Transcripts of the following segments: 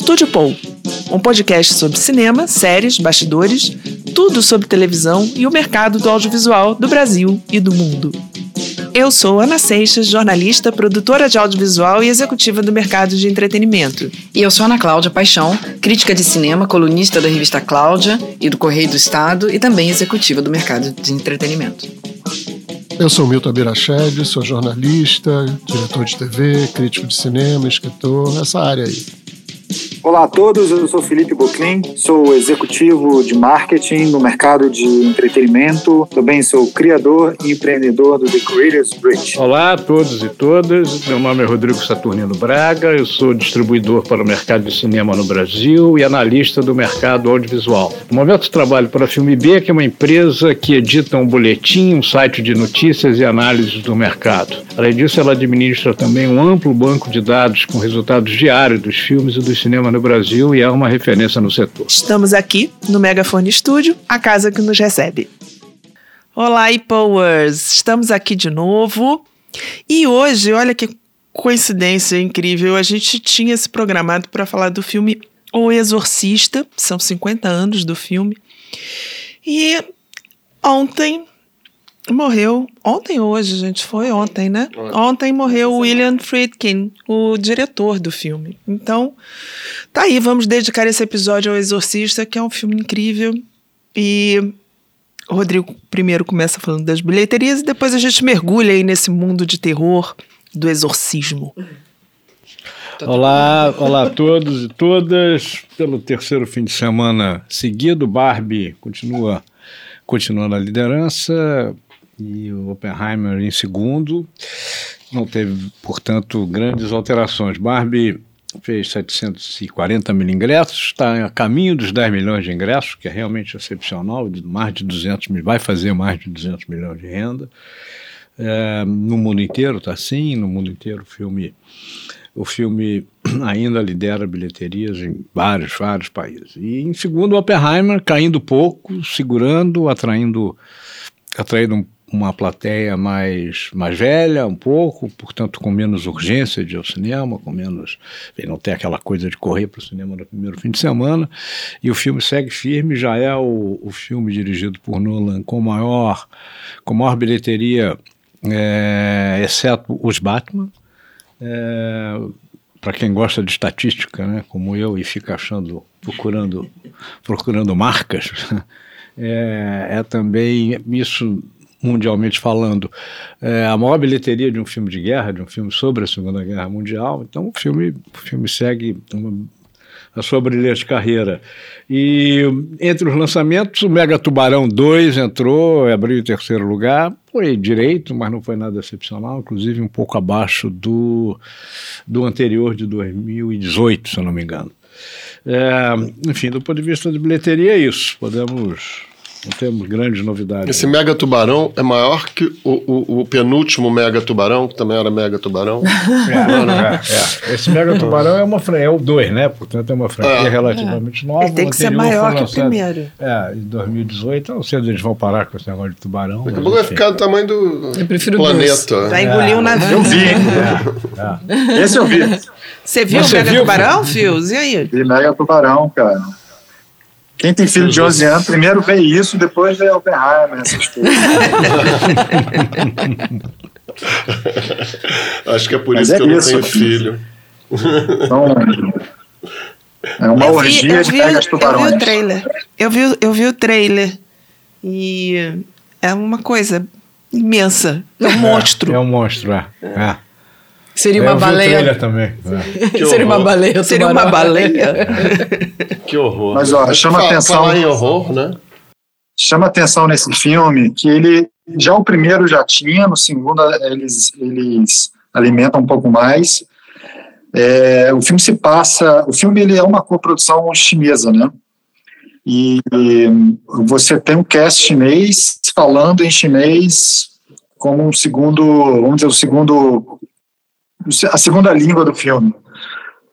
Estúdio Paul, um podcast sobre cinema, séries, bastidores, tudo sobre televisão e o mercado do audiovisual do Brasil e do mundo. Eu sou Ana Seixas, jornalista, produtora de audiovisual e executiva do mercado de entretenimento. E eu sou Ana Cláudia Paixão, crítica de cinema, colunista da revista Cláudia e do Correio do Estado e também executiva do mercado de entretenimento. Eu sou Milton Abirached, sou jornalista, diretor de TV, crítico de cinema, escritor, nessa área aí. Olá a todos, eu sou Felipe Boclin, sou executivo de marketing no mercado de entretenimento, também sou criador e empreendedor do The Creators Bridge. Olá a todos e todas, meu nome é Rodrigo Saturnino Braga, eu sou distribuidor para o mercado de cinema no Brasil e analista do mercado audiovisual. No momento trabalho para a Filme B, que é uma empresa que edita um boletim, um site de notícias e análises do mercado. Além disso, ela administra também um amplo banco de dados com resultados diários dos filmes e do cinema no Brasil e é uma referência no setor. Estamos aqui no Megafone Studio, a casa que nos recebe. Olá, e-powers! Estamos aqui de novo. E hoje, olha que coincidência incrível, a gente tinha se programado para falar do filme O Exorcista, são 50 anos do filme. E ontem morreu ontem hoje, gente, foi ontem, né? Ontem morreu o William Friedkin, o diretor do filme. Então, tá aí, vamos dedicar esse episódio ao Exorcista, que é um filme incrível. E o Rodrigo primeiro começa falando das bilheterias e depois a gente mergulha aí nesse mundo de terror do exorcismo. Olá, olá a todos e todas. Pelo terceiro fim de semana seguido, Barbie continua continua na liderança, e o Oppenheimer em segundo. Não teve, portanto, grandes alterações. Barbie fez 740 mil ingressos, está a caminho dos 10 milhões de ingressos, que é realmente excepcional, mais de 200 mil, vai fazer mais de 200 milhões de renda. É, no mundo inteiro está assim, no mundo inteiro o filme, o filme ainda lidera bilheterias em vários, vários países. E em segundo, Oppenheimer caindo pouco, segurando, atraindo, atraindo um uma plateia mais, mais velha, um pouco, portanto com menos urgência de ir ao cinema, com menos. não tem aquela coisa de correr para o cinema no primeiro fim de semana. E o filme segue firme, já é o, o filme dirigido por Nolan com maior, com maior bilheteria, é, exceto os Batman. É, para quem gosta de estatística, né, como eu, e fica achando, procurando, procurando marcas, é, é também isso mundialmente falando, é a maior bilheteria de um filme de guerra, de um filme sobre a Segunda Guerra Mundial. Então o filme, o filme segue uma, a sua brilhante carreira. E entre os lançamentos, o Mega Tubarão 2 entrou, abriu em terceiro lugar, foi direito, mas não foi nada excepcional, inclusive um pouco abaixo do, do anterior de 2018, se eu não me engano. É, enfim, do ponto de vista de bilheteria, é isso. Podemos não temos grandes novidades. Esse Mega Tubarão é maior que o, o, o penúltimo Mega Tubarão, que também era Mega Tubarão. É, é, é. Esse Mega Tubarão é uma é o 2, né? Portanto, é uma franquia é. relativamente nova. Ele tem que ser maior que o primeiro. É, em 2018, não sei se eles vão parar com esse negócio de tubarão. Daqui a pouco vai ficar do tamanho do eu prefiro planeta. Vai engolir o navio. Eu vi. Esse eu vi. Você viu Você o Mega viu, Tubarão, Fios? E aí? Vi Mega Tubarão, cara. Quem tem filho de 11 anos, primeiro vê isso, depois vê Oppenheimer, essas coisas. Acho que é por Mas isso é que eu isso. não tenho filho. Então, é uma eu orgia vi, de pegas tubarões. Eu vi o trailer. Eu vi, eu vi o trailer. E é uma coisa imensa. É um monstro. É um monstro, é. é. Seria uma baleia. também. É. Seria uma baleia. Seria uma baleia. que horror. Mas ó, chama Fala, atenção. Falar em horror, né? Chama atenção nesse filme que ele já o primeiro já tinha, no segundo eles eles alimentam um pouco mais. É, o filme se passa, o filme ele é uma coprodução chinesa, né? E, e você tem um cast chinês falando em chinês como um segundo, vamos dizer, o segundo a segunda língua do filme.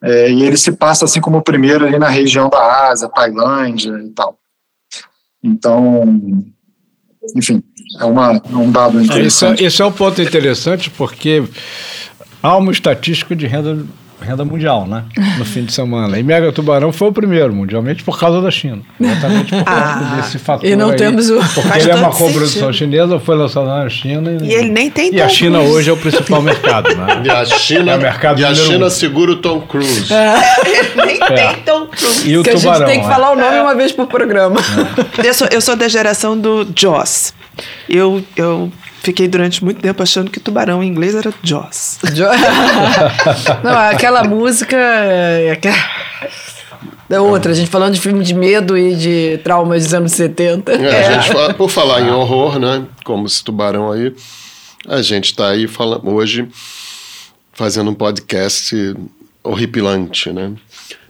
É, e ele se passa assim como o primeiro ali na região da Ásia, Tailândia e tal. Então, enfim, é, uma, é um dado interessante. Esse é, esse é um ponto interessante porque há uma estatística de renda renda mundial, né? No fim de semana. E Mega Tubarão foi o primeiro, mundialmente, por causa da China. Exatamente por causa Ah. desse fator. E não aí. temos o- Porque ele é uma coprodução chinesa, foi lançado na China. E ele nem tem E a China hoje é o principal mercado, né? E a China, É o mercado e a China um. segura o Tom Cruise. Nem tem Tom Cruise. E o que a tubarão. gente tem que né? falar o nome uma vez por programa. Eu sou, eu sou da geração do Jaws. Eu, eu fiquei durante muito tempo achando que tubarão em inglês era Jaws. Jo- Não, aquela música. É, aquela- é outra, a gente falando de filme de medo e de traumas dos anos 70. É, a gente fala- por falar em horror, né? Como esse tubarão aí, a gente está aí fala, hoje fazendo um podcast horripilante, né?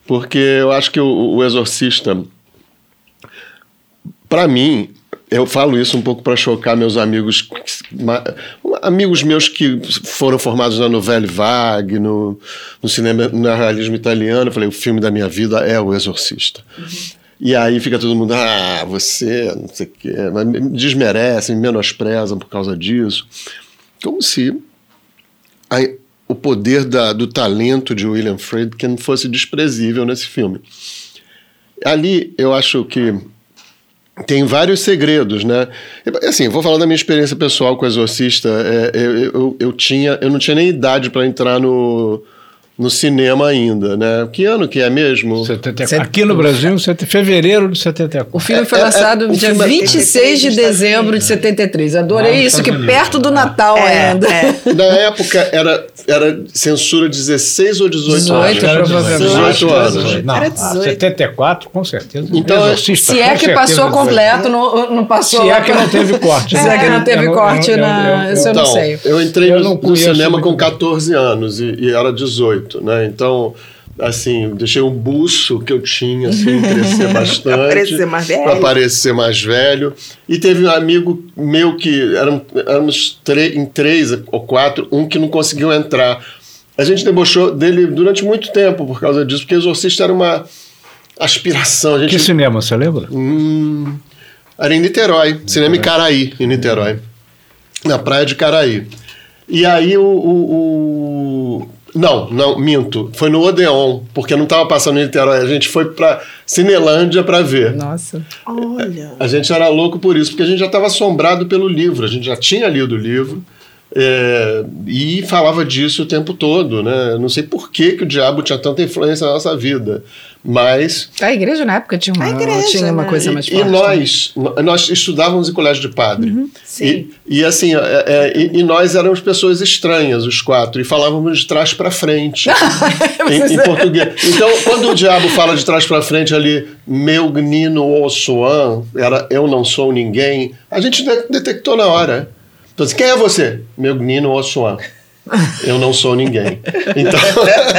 Porque eu acho que o, o Exorcista, para mim, eu falo isso um pouco para chocar meus amigos, amigos meus que foram formados na novela Vague, no, no cinema, no realismo italiano. Eu falei, o filme da minha vida é o Exorcista. E aí fica todo mundo, ah, você, não sei o quê, me desmerecem, me menosprezam por causa disso. Como se a- o poder da- do talento de William Friedkin fosse desprezível nesse filme. Ali eu acho que tem vários segredos, né? Assim, vou falar da minha experiência pessoal com o Exorcista. É, eu, eu, eu tinha, eu não tinha nem idade para entrar no, no cinema ainda, né? Que ano que é mesmo? 74. Aqui no Brasil, fevereiro de 74. O filme foi É, é, lançado o dia filme é- 26 de dezembro de 73. Adorei Ah, isso, que Unidos, perto do né? Natal É, ainda. é. Na época era, era censura 16 ou 18 18, anos? Era provavelmente. 18 anos. Não, Era ah, 18. 74, com certeza. Então, Exorcista, Se é que passou completo, não, não passou. Se é que não teve corte. Se é que não teve Eu corte eu- na. eu- Isso eu não Então, sei. eu entrei Eu no, não no cinema com bem. 14 anos e, e era 18, né? Então, assim, deixei um buço que eu tinha, assim, crescer bastante. parecer mais velho. Pra parecer mais velho. E teve um amigo meu que eram, éramos em três ou quatro, um que não conseguiu entrar. A gente debochou dele durante muito tempo por causa disso, porque Exorcista era uma aspiração. A gente Que cinema, você lembra? Hum, era em Niterói, cinema em Caraí, em Niterói. Na praia de Caraí. E aí o. o- o- Não, não, minto. Foi no Odeon, porque não estava passando em Niterói. A gente foi para Cinelândia para ver. Nossa. Olha. A gente era louco por isso, porque a gente já estava assombrado pelo livro, a gente já tinha lido o livro. É, e falava disso o tempo todo, né? Eu Não sei por que, que o diabo tinha tanta influência na nossa vida, mas A igreja na época tinha uma, igreja, tinha uma né? coisa mais e, forte. e nós, nós estudávamos em colégio de padre. Uhum. sim. E, e assim, é, é, e, e nós éramos pessoas estranhas, os quatro, e falávamos de trás para frente, em, em português. Então, quando o diabo fala de trás para frente ali, meu gnino ossuan, era eu não sou ninguém, a gente de- detectou na hora. Então, assim, quem é você? Meu gnino ossuan. Eu não sou ninguém. Então,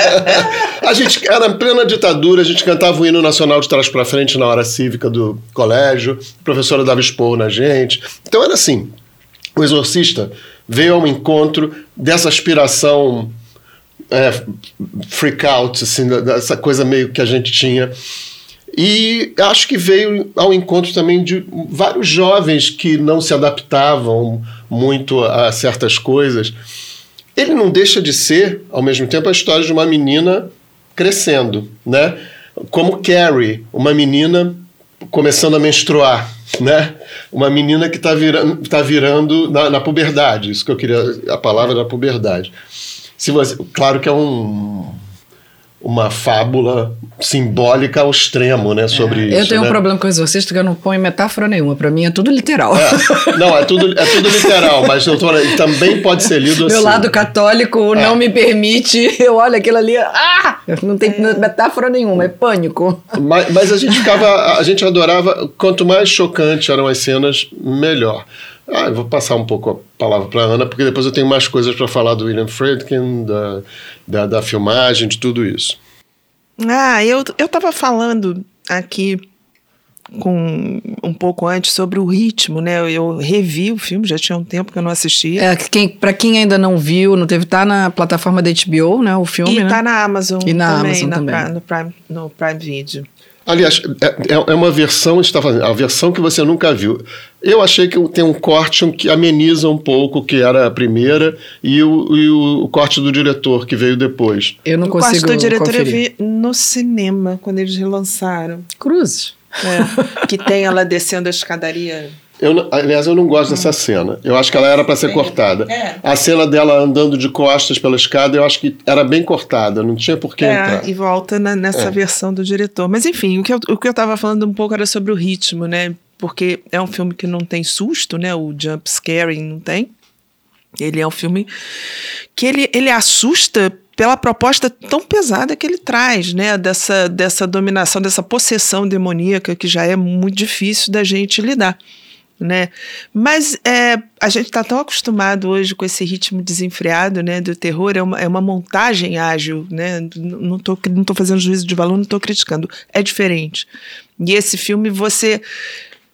a gente era em plena ditadura, a gente cantava o hino nacional de trás para frente na hora cívica do colégio, a professora dava expor na gente. Então era assim: o exorcista veio ao encontro dessa aspiração é, freak out, assim, dessa coisa meio que a gente tinha. E acho que veio ao encontro também de vários jovens que não se adaptavam muito a certas coisas. Ele não deixa de ser, ao mesmo tempo, a história de uma menina crescendo, né? Como Carrie, uma menina começando a menstruar, né? Uma menina que está virando, tá virando na, na puberdade. Isso que eu queria, a palavra da puberdade. Se você, claro que é um uma fábula simbólica ao extremo, né, sobre isso. Eu tenho né? um problema com o exorcista que eu não ponho metáfora nenhuma. Pra mim é tudo literal. É, não, é tudo, é tudo literal, mas doutora, também pode ser lido assim. Meu lado católico É. não me permite. Eu olho aquilo ali. Ah! Não tem metáfora nenhuma, é pânico. Mas, mas a gente ficava, a gente adorava, quanto mais chocante eram as cenas, melhor. Ah, eu vou passar um pouco a palavra para Ana, porque depois eu tenho mais coisas para falar do William Friedkin, da, da, da filmagem, de tudo isso. Ah, eu, eu tava falando aqui com um pouco antes sobre o ritmo, né? Eu, eu revi o filme, já tinha um tempo que eu não assistia. É, quem, pra quem ainda não viu, não teve, tá na plataforma da HBO, né? O filme, e né? tá na Amazon E na também, Amazon na também. No, Prime, no Prime Video. Aliás, é, é uma versão, está fazendo, a versão que você nunca viu. Eu achei que tem um corte que ameniza um pouco o que era a primeira e o, e o corte do diretor que veio depois. Eu não o consigo quarto do diretor conferir. eu vi no cinema, quando eles relançaram. Cruzes. É, que tem ela descendo a escadaria. Eu, aliás, eu não gosto dessa cena. Eu acho que ela era para ser cortada. É. A cena dela andando de costas pela escada, eu acho que era bem cortada. Não tinha por que entrar. É, e volta na- nessa É. versão do diretor. Mas enfim, o que, eu, o que eu tava falando um pouco era sobre o ritmo, né? Porque é um filme que não tem susto, né? O jump scaring não tem. Ele é um filme que ele, ele assusta pela proposta tão pesada que ele traz, né? Dessa, dessa dominação, dessa possessão demoníaca que já é muito difícil da gente lidar. Né? Mas é, a gente está tão acostumado hoje com esse ritmo desenfreado né, do terror, é uma, é uma montagem ágil, né? Não estou não tô fazendo juízo de valor, não estou criticando. É diferente. E esse filme, você.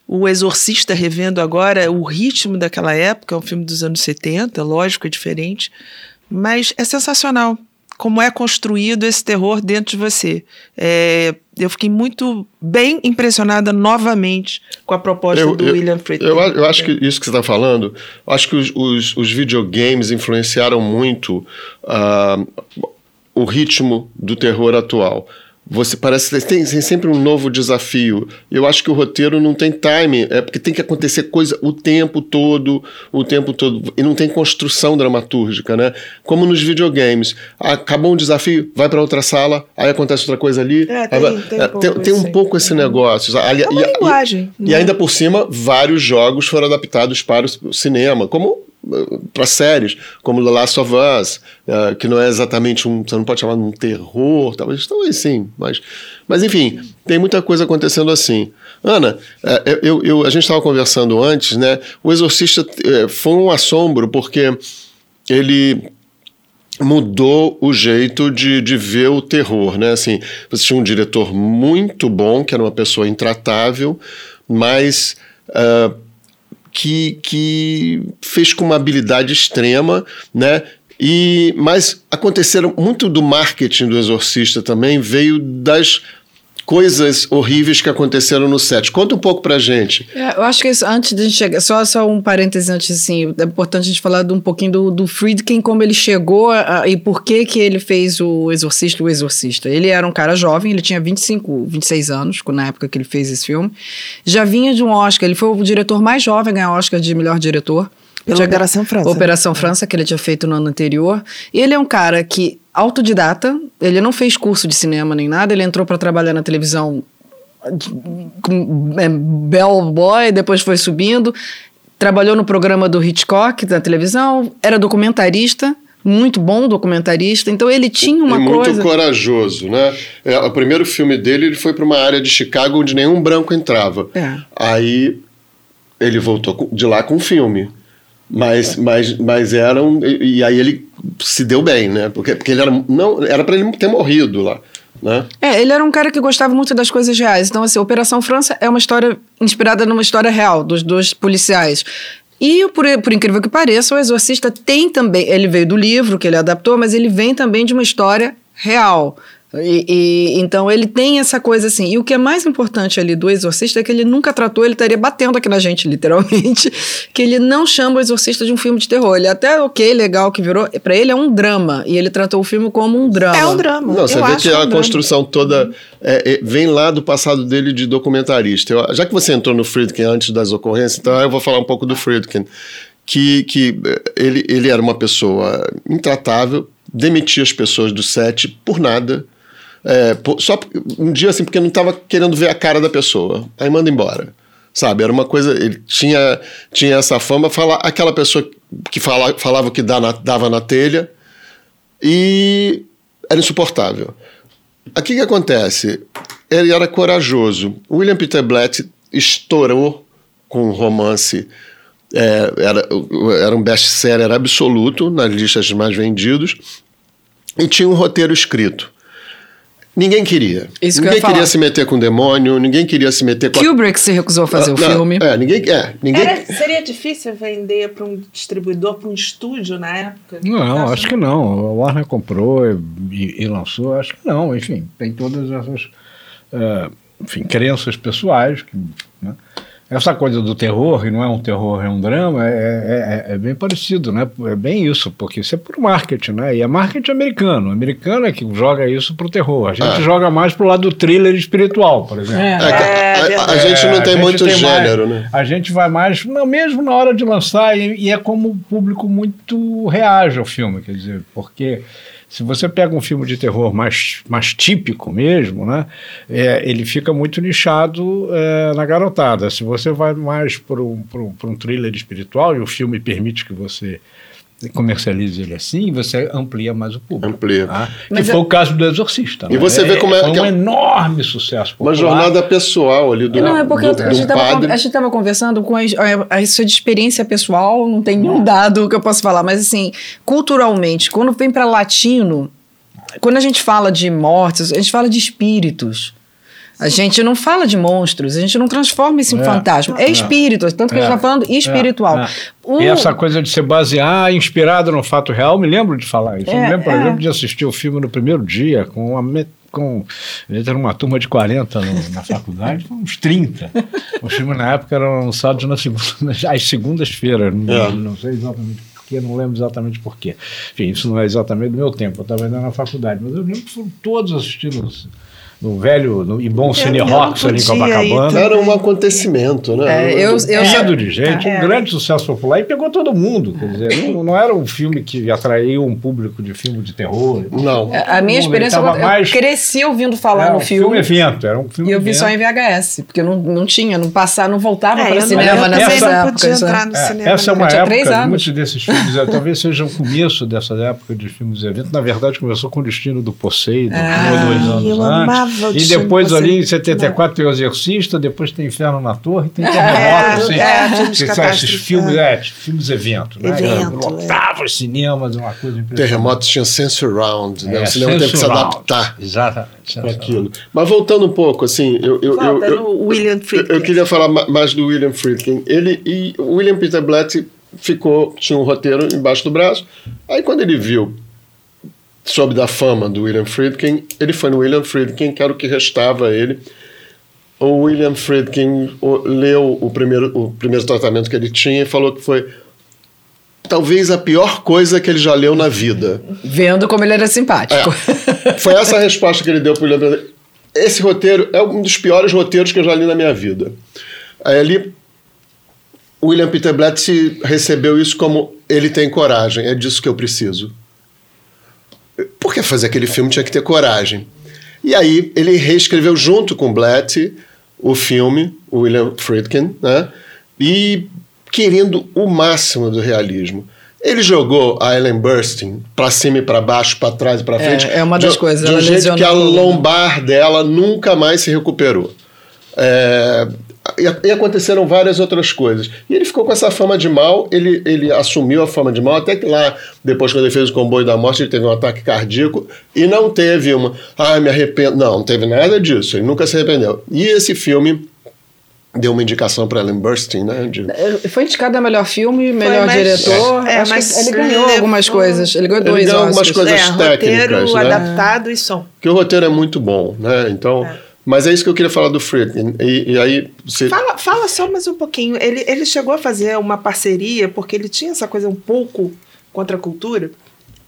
O Exorcista revendo agora, o ritmo daquela época, é um filme dos anos 70, lógico, é diferente, mas é sensacional como é construído esse terror dentro de você. É, eu fiquei muito bem impressionada novamente com a proposta do William Friedkin. Eu, eu acho que isso que você está falando, eu acho que os, os, os videogames influenciaram muito ah, o ritmo do terror atual. Você parece que tem, tem sempre um novo desafio. Eu acho que o roteiro não tem timing, é porque tem que acontecer coisa o tempo todo, o tempo todo, e não tem construção dramatúrgica, né? Como nos videogames. Acabou um desafio, vai para outra sala, aí acontece outra coisa ali. É, tem- vai- tem um é, pouco tem, tem um pouco esse negócio. Ali- É uma e- e- linguagem, E, né? ainda por cima, vários jogos foram adaptados para o cinema, como para séries, como The Last of Us, eh, que não é exatamente um, você não pode chamar de um terror, talvez, talvez sim, mas, mas enfim, tem muita coisa acontecendo assim. Ana, eh, eu, eu- a gente estava conversando antes, né? O Exorcista eh, foi um assombro porque ele mudou o jeito de, de ver o terror, né? Assim, você tinha um diretor muito bom, que era uma pessoa intratável, mas que, que fez com uma habilidade extrema, né? E, mas aconteceram muito do marketing do Exorcista também veio das coisas horríveis que aconteceram no set. Conta um pouco pra gente. É, eu acho que isso, antes de a gente chegar, só, só um parêntese antes, assim, é importante a gente falar de um pouquinho do, do Friedkin, como ele chegou a- e por que que ele fez o Exorcista o Exorcista. Ele era um cara jovem, ele tinha 25, 26 anos, na época que ele fez esse filme. Já vinha de um Oscar, ele foi o diretor mais jovem a ganhar Oscar de melhor diretor. Pela Operação França. Operação França, que ele tinha feito no ano anterior. E ele é um cara que, autodidata, ele não fez curso de cinema nem nada, ele entrou para trabalhar na televisão com é, bellboy, depois foi subindo, trabalhou no programa do Hitchcock da televisão, era documentarista, muito bom documentarista, então ele tinha uma e muito coisa... corajoso, né? É, o primeiro filme dele, ele foi para uma área de Chicago onde nenhum branco entrava. É. Aí ele voltou de lá com um filme. Mas, mas, mas era um, e, e aí ele se deu bem, né? Porque, porque ele era não era para ele ter morrido lá, né? É, ele era um cara que gostava muito das coisas reais. Então, assim, Operação França é uma história inspirada numa história real, dos dois policiais. E, por, por incrível que pareça, o Exorcista tem também. Ele veio do livro que ele adaptou, mas ele vem também de uma história real. E, e- então ele tem essa coisa assim. E o que é mais importante ali do Exorcista é que ele nunca tratou, ele estaria batendo aqui na gente, literalmente, que ele não chama o Exorcista de um filme de terror. Ele é até ok, legal que virou. Pra ele é um drama. E ele tratou o filme como um drama. É um drama. Não, você Eu vê que um a drama. construção toda é, é, vem lá do passado dele de documentarista. Eu- já que você entrou no Friedkin antes das ocorrências, então eu vou falar um pouco do Friedkin. Que, que eh, ele, ele era uma pessoa intratável, demitia as pessoas do set por nada. É, só um dia assim, porque não estava querendo ver a cara da pessoa. Aí manda embora. Sabe? Era uma coisa. Ele tinha, tinha essa fama, falar aquela pessoa que fala, falava o que dá na- dava na telha e era insuportável. Aqui que acontece? Ele era corajoso. William Peter Blatt estourou com um romance. é, era, era um best-seller absoluto nas listas mais vendidos e tinha um roteiro escrito. Ninguém queria. Isso que eu ninguém falar. queria se meter com o demônio, ninguém queria se meter com a- Kubrick se recusou a fazer o Não, filme. É, ninguém. É, ninguém Era- seria difícil vender para um distribuidor, para um estúdio na época? Não, acho que não. A Warner comprou e, e- e lançou, acho que não. Enfim, tem todas essas. eh, enfim, crenças pessoais. Que, né? Essa coisa do terror, e não é um terror, é um drama, é, é, é, bem parecido, né? É bem isso, porque isso é por marketing, né? E é marketing americano. O americano é que joga isso pro terror. A gente É. joga mais pro lado do thriller espiritual, por exemplo. É. É, que a- a, a gente não É, tem gente muito tem gênero, mais- né? A gente vai mais, não, mesmo na hora de lançar, e, e é como o público muito reage ao filme, quer dizer, porque se você pega um filme de terror mais, mais típico mesmo, né, é, ele fica muito nichado é, na garotada. Se você vai mais para um, um, um thriller espiritual, e o filme permite que você comercialize ele assim, você amplia mais o público. Amplia. tá? Que Mas foi é- o caso do Exorcista. E né? você vê como é Foi que é um enorme sucesso Uma popular. jornada pessoal ali do, Não, é porque do, a gente padre. estava conversando com a, a, a isso é de experiência pessoal, não tem nenhum dado que eu possa falar, mas assim, culturalmente, quando vem para latino, quando a gente fala de mortes, a gente fala de espíritos. A gente não fala de monstros, a gente não transforma isso em É. fantasma. É espírito, tanto que a gente está falando espiritual. É, é. O- E essa coisa de se basear inspirado no fato real, me lembro de falar isso. eu me É, lembro, por é. exemplo, de assistir o filme no primeiro dia com uma. Com, a gente era uma turma de 40 no- na faculdade, uns 30. Os filmes na época eram lançados na segunda, às segundas-feiras. Não, É. não sei exatamente porquê, não lembro exatamente porquê. Enfim, isso não é exatamente do meu tempo, eu estava ainda na faculdade. Mas eu lembro que foram todos assistindo no velho no, e bom Cine eu Rocks ali em Copacabana. Era um acontecimento, né? É, eu- eu Enchido de gente, É. um grande sucesso popular e pegou todo mundo. Quer dizer, não, não era um filme que atraiu um público de filme de terror. Não. A minha mundo, experiência, eu, mais- cresci ouvindo falar era no um filme. evento, era um filme E eu vi só em. VHS, porque não, não tinha, não passava, não voltava É, para eu cinema eu também não épocas. podia né? entrar no É, cinema. essa é uma Eu época, anos. muitos desses filmes, é, talvez seja o começo dessa época de filmes de evento. Na verdade, começou com o Destino do Poseidon, um ou dois anos eu antes. E depois, ali em Poseidon. 74, tem o Exorcista, depois tem Inferno na Torre, tem É, Terremoto. assim, é, filmes que são esses filmes, é. é, filmes evento. Né? Evento, Lotava os cinemas, uma coisa impressionante. Terremotos tinha sense round, né? É, o cinema teve que se adaptar Exatamente. para aquilo. Mas voltando um pouco, assim, eu, eu, eu, eu, William eu, Friedkin. eu queria falar ma- mais do William Friedkin. Ele e o William Peter Blatty ficou, tinha um roteiro embaixo do braço. Aí quando ele viu soube da fama do William Friedkin, ele foi no William Friedkin, que era o que restava a ele. O William Friedkin leu o primeiro, o primeiro tratamento que ele tinha e falou que foi talvez a pior coisa que ele já leu na vida. Vendo como ele era simpático. É. Foi essa a resposta que ele deu para o William Peter. Esse roteiro é um dos piores roteiros que eu já li na minha vida. Aí ali, William Peter Blatty recebeu isso como ele tem coragem, é disso que eu preciso. Porque fazer aquele filme tinha que ter coragem. E aí ele reescreveu junto com Blatty o filme, o William Friedkin, né? E querendo o máximo do realismo. Ele jogou a Ellen Burstyn para cima e para baixo, para trás e para É, frente. é uma das de, coisas, De um jeito que a lombar dela nunca mais se recuperou. É, e, e aconteceram várias outras coisas. E ele ficou com essa fama de mal, ele, ele assumiu a fama de mal, até que lá, depois, quando ele fez o comboio da morte, ele teve um ataque cardíaco e não teve uma. Ah, me arrependo. Não, não teve nada disso, ele nunca se arrependeu. E esse filme deu uma indicação para Ellen Burstyn, né? de- Foi indicado a melhor filme, melhor mas- diretor. é, Acho que mas ele ganhou levou- algumas coisas. Ele ganhou Ele dois ganhou algumas Oscars. coisas é, roteiro técnicas, né? adaptado e som. que o roteiro é muito bom, né? Então. Mas é isso que eu queria falar do Friedkin. E, e aí você. Fala, fala só mais um pouquinho. Ele, ele chegou a fazer uma parceria, porque ele tinha essa coisa um pouco contra a cultura,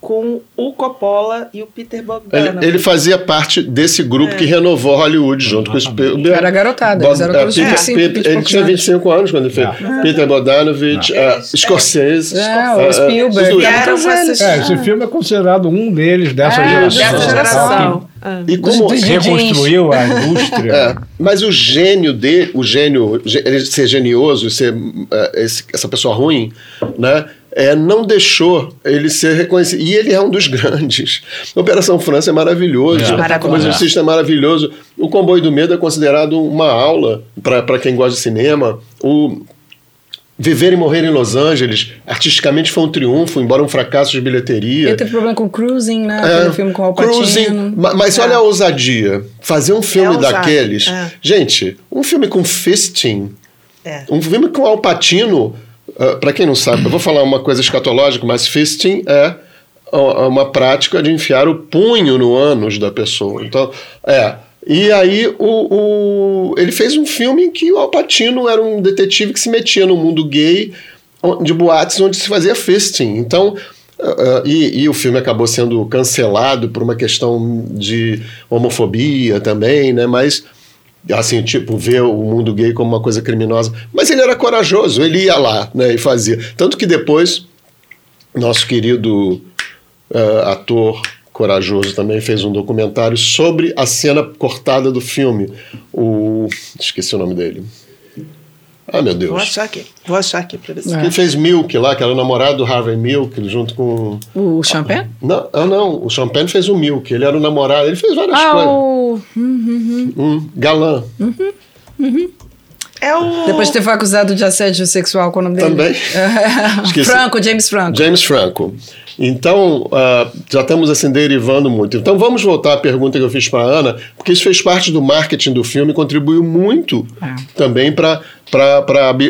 com o Coppola e o Peter Bogdanovich. Ele, ele fazia parte desse grupo que renovou Hollywood junto com o Spielberg. Era garotada, eles eram É, todos Peter- 25, Peter- 20 e Ele tinha anos. 25 anos quando ele fez. Peter Bogdanovich, É. uh, Scorsese. É, o uh, uh, Spielberg. eles. É, esse filme é considerado um deles dessa É, geração. dessa geração. E como. Reconstruiu a indústria. É, mas o gênio dele, o gênio, ele ser genioso, ser é, esse- essa pessoa ruim, né? É, não deixou ele ser reconhecido. E ele é um dos grandes. Operação França é maravilhoso. É. O Exorcista é maravilhoso. O Comboio do Medo é considerado uma aula para quem gosta de cinema. O Viver e Morrer em Los Angeles, artisticamente foi um triunfo, embora um fracasso de bilheteria. Ele teve problema com Cruising, né? É, Aquele filme com Al Pacino. Cruising, ma- mas olha a ousadia. Fazer um filme É daqueles. é. Gente, um filme com fisting, É. um filme com Alpatino, uh, para quem não sabe, eu vou falar uma coisa escatológica, mas fisting é uh, uma prática de enfiar o punho no ânus da pessoa. Então, é. E aí o, o, ele fez um filme em que o Alpatino era um detetive que se metia no mundo gay de boates onde se fazia fisting. Então, Uh, e, e, o filme acabou sendo cancelado por uma questão de homofobia também, né? Mas, assim, tipo, ver o mundo gay como uma coisa criminosa. Mas ele era corajoso, ele ia lá, né? E fazia. Tanto que depois, nosso querido uh, ator corajoso também fez um documentário sobre a cena cortada do filme. O. Esqueci o nome dele. Ah, meu Deus. Vou achar aqui. Vou achar aqui pra você. É. Quem fez Milk lá, que era o namorado do Harvey Milk, junto com. O Champagne? Não, ah, não. O Champagne fez o Milk. Ele era o namorado. Ele fez várias ah, coisas. O... Uhum, um galã. Uhum, uhum. É o... Depois de ter foi acusado de assédio sexual, qual o nome dele? Também. Franco, James Franco. James Franco. Então, uh, já estamos assim derivando muito. Então, vamos voltar à pergunta que eu fiz para a Ana, porque isso fez parte do marketing do filme e contribuiu muito é. também para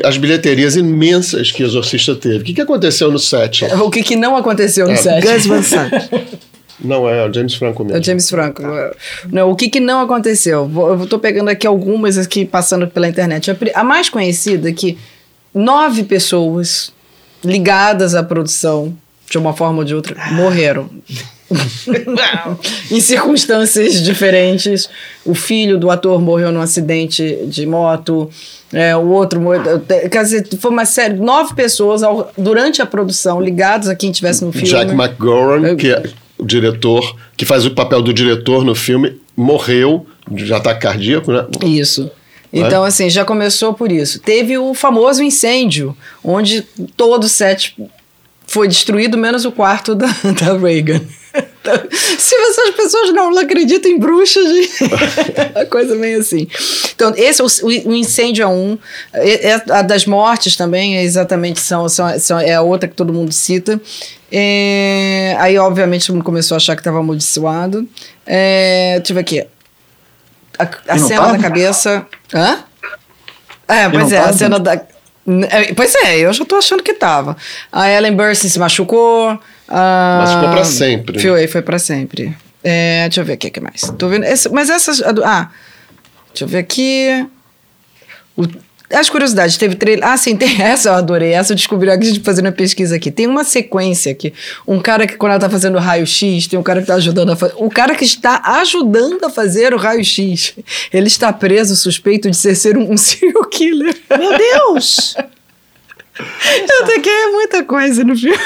as bilheterias imensas que o Exorcista teve. O que, que aconteceu no set? O que, que não aconteceu no É. set? Gus Van Sant. Não, é o James Franco mesmo. É o James Franco. Não, o que, que não aconteceu? Eu estou pegando aqui algumas aqui passando pela internet. A mais conhecida é que nove pessoas ligadas à produção, de uma forma ou de outra, morreram. em circunstâncias diferentes. O filho do ator morreu num acidente de moto. é, o outro morreu. Quer dizer, foi uma série. Nove pessoas ao- durante a produção ligadas a quem estivesse no filme. Jack McGowan, que é o diretor, que faz o papel do diretor no filme, morreu de ataque cardíaco, né? Isso. Então, assim, já começou por isso. Teve o famoso incêndio, onde todo o set foi destruído, menos o quarto da, da Reagan. Se essas pessoas não acreditam em bruxas, a coisa meio assim. Então, esse é o, o- incêndio é um. É- é a das mortes também, é exatamente, são, são, são- é a outra que todo mundo cita. É, aí, obviamente, todo mundo começou a achar que estava amaldiçoado. É, ver aqui. A, a cena da cabeça. Hã? É, pois é, a tava? cena da. É, Pois é, eu já tô achando que tava. A Ellen Burstyn se machucou. A- Mas ficou pra sempre, né? Foi, foi pra sempre. É, deixa eu ver aqui o que mais. Tô vendo. esse- mas essas. a Ah, deixa eu ver aqui. O- as curiosidades, teve trailer. Ah, sim, tem essa, eu adorei. Essa eu descobri aqui de fazendo a pesquisa aqui. Tem uma sequência aqui. Um cara que, quando ela tá fazendo raio-x, tem um cara que tá ajudando a fazer. O cara que está ajudando a fazer o raio-x. Ele está preso, suspeito de ser, ser um, um serial killer. Meu Deus! Até que é muita coisa no filme.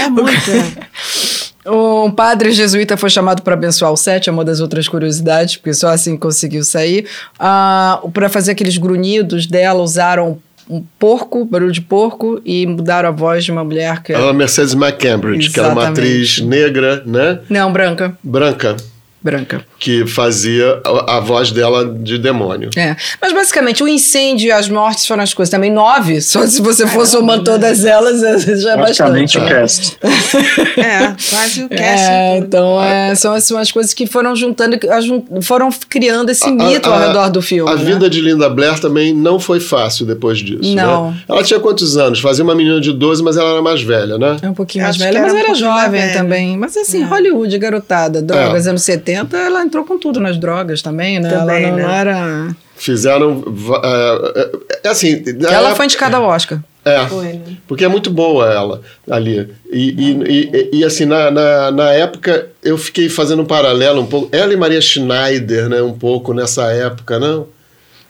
É muito. Um padre jesuíta foi chamado para abençoar o set, é uma das outras curiosidades, porque só assim conseguiu sair. Ah, para fazer aqueles grunhidos dela, usaram um porco, barulho de porco, e mudaram a voz de uma mulher que Ela é Mercedes McCambridge, que era uma Exatamente. atriz negra, né? Não, branca. Branca, Branca. que fazia a, a voz dela de demônio. É. Mas basicamente o incêndio e as mortes foram as coisas. Também nove. Só se você for somando todas elas, é- já é bastante. o né? cast. É, quase o cast. É, então é, são, são as coisas que foram juntando, foram criando esse mito ao redor do filme. A né? vida de Linda Blair também não foi fácil depois disso. Não. Né? Ela tinha quantos anos? Fazia uma menina de 12, mas ela era mais velha, né? É um pouquinho mais velha, era mas um era pouquinho mais jovem também. Mas assim, É. Hollywood, garotada, drogas, É. anos 70, ela entrou com tudo nas drogas também, né? Também, ela não, né? não era. Fizeram. va- É, é, assim. Ela foi indicada ao Oscar. É, Foi, né? porque é muito boa ela ali. E, e, e, e, assim, na, na, na época, eu fiquei fazendo um paralelo um pouco. Ela e Maria Schneider, né? Um pouco nessa época, não?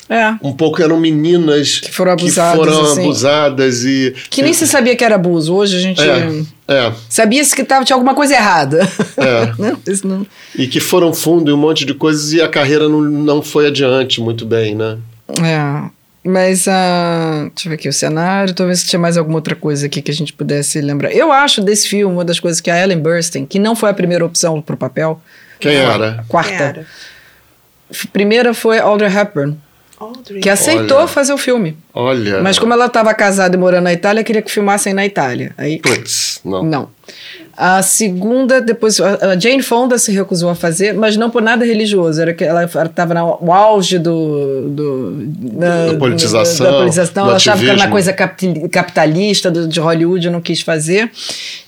É. Um pouco eram meninas Que foram abusadas, que foram assim. abusadas e. Que nem se sabia que era abuso. Hoje a gente. É, é. Sabia-se que tava, tinha alguma coisa errada. É. Né? Não- E que foram fundo em um monte de coisas e a carreira não, não foi adiante muito bem, né? É. Mas, ah, deixa eu ver aqui o cenário, talvez se tinha mais alguma outra coisa aqui que a gente pudesse lembrar. Eu acho desse filme uma das coisas que a Ellen Burstyn, que não foi a primeira opção pro papel, Quem a era? quarta. Quem era? Primeira foi Audrey Hepburn, Audrey. que aceitou Olha. fazer o filme. Olha. Mas como ela estava casada e morando na Itália, queria que filmassem na Itália. Aí, Putz, não. não. A segunda, depois, a Jane Fonda se recusou a fazer, mas não por nada religioso. Era que ela estava no auge do, do, da, Da politização, Da, da politização. do Ela que era uma ativismo. coisa capi- capitalista do- de Hollywood, não quis fazer.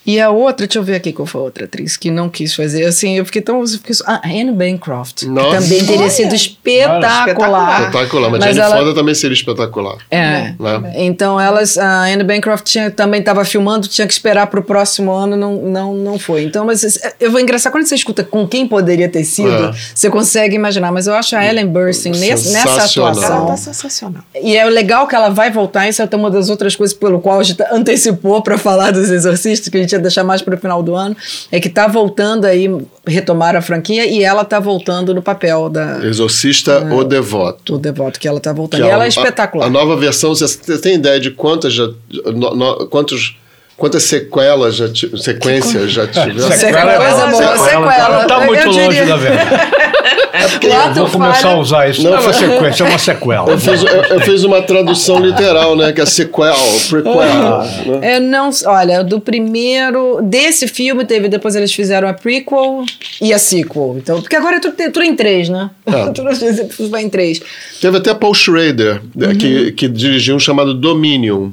E a outra, deixa eu ver aqui qual foi a outra atriz que não quis fazer. Assim, eu fiquei tão. Eu fiquei, ah, Anne Bancroft. Que Nossa. também teria sido espetacular. Espetacular, mas, Mas Jane ela- Fonda também seria espetacular. É. Né? Então elas, a Anne Bancroft tinha, também estava filmando, tinha que esperar para o próximo ano, não, não, não foi. Então, mas é, eu vou engraçar quando você escuta com quem poderia ter sido, É. você consegue imaginar. Mas eu acho a Ellen Burstyn nessa, nessa Sensacional. Ela atuação. tá sensacional. E é legal que ela vai voltar, isso é uma das outras coisas pelo qual a gente antecipou para falar dos exorcistas, que a gente ia deixar mais para o final do ano, é que tá voltando aí, retomar a franquia, e ela tá voltando no papel da, Exorcista ou Devoto. do Devoto, que ela tá voltando. Que e ela é a- espetacular. A, nova versão, você tem ideia de quantas já. no- no- quantos, quantas sequelas já sequências já tiveram? Sequela é coisa boa, sequela. Não tá muito longe da verdade. Lá Eu vou começar falha- a usar isso. Não é uma sequência, é uma sequela. Eu fiz, eu, eu fiz uma tradução literal, né? Que é sequel, prequel. né? Eu não, olha, do primeiro, desse filme teve, depois eles fizeram a prequel e a sequel. Então, porque agora é tudo, tudo em três, né? É. tudo, tudo vai em três. Teve até Paul Schrader, né, Uhum. que, que dirigiu um chamado Dominion,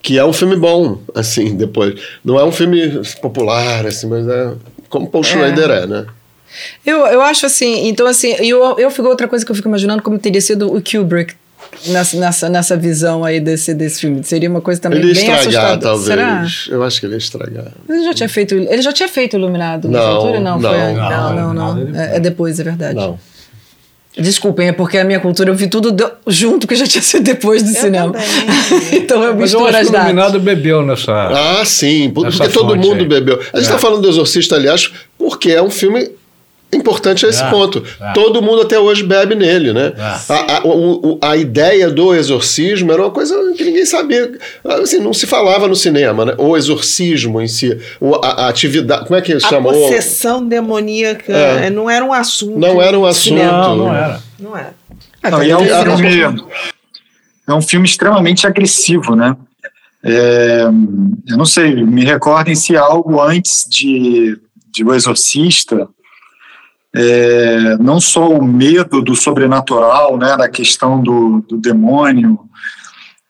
que é um filme bom, assim, depois. Não é um filme popular, assim, mas é como Paul Schrader é, né? Eu, eu acho assim, então assim, eu, eu fico outra coisa que eu fico imaginando como teria sido o Kubrick nessa, nessa, nessa visão aí desse, desse filme. Seria uma coisa também Ele ia bem estragar, assustadora. talvez. Será? Eu acho que ele ia estragar. Ele já tinha feito, ele já tinha feito Iluminado nessa Não, altura? Não, não. foi, Não, não, não, não. É É, depois, é verdade. Não. Desculpem, é porque a minha cultura eu vi tudo do- junto que já tinha sido depois do cinema. então eu Mas eu misturo acho as que o. Iluminado bebeu nessa. Ah, sim, por- Essa porque todo mundo aí. bebeu. A gente está É. falando do Exorcista, aliás, porque é um filme importante a esse É, ponto. é. Todo mundo até hoje bebe nele, né? É. A, a, o- a ideia do exorcismo era uma coisa que ninguém sabia. Assim, não se falava no cinema, né? O exorcismo em si, o- a, a atividade. Como é que A chamou? possessão demoníaca É. eh, não era um assunto. Não era um assunto. Não, não era. Não era. Não, e é um filme, é um filme extremamente agressivo, né? É, eu não sei, me recordem se algo antes de, de O Exorcista, é, não só o medo do sobrenatural, né, da questão do, do demônio,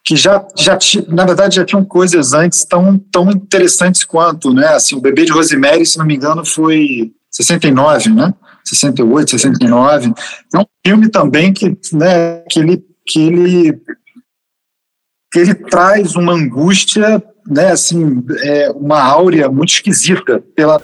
que já, já na verdade já tinham coisas antes tão, tão interessantes quanto, né, assim, o Bebê de Rosemary, se não me engano, foi 69, né, 68, 69, é um filme também que, né, que ele que ele que ele traz uma angústia, né, assim, é, uma áurea muito esquisita pela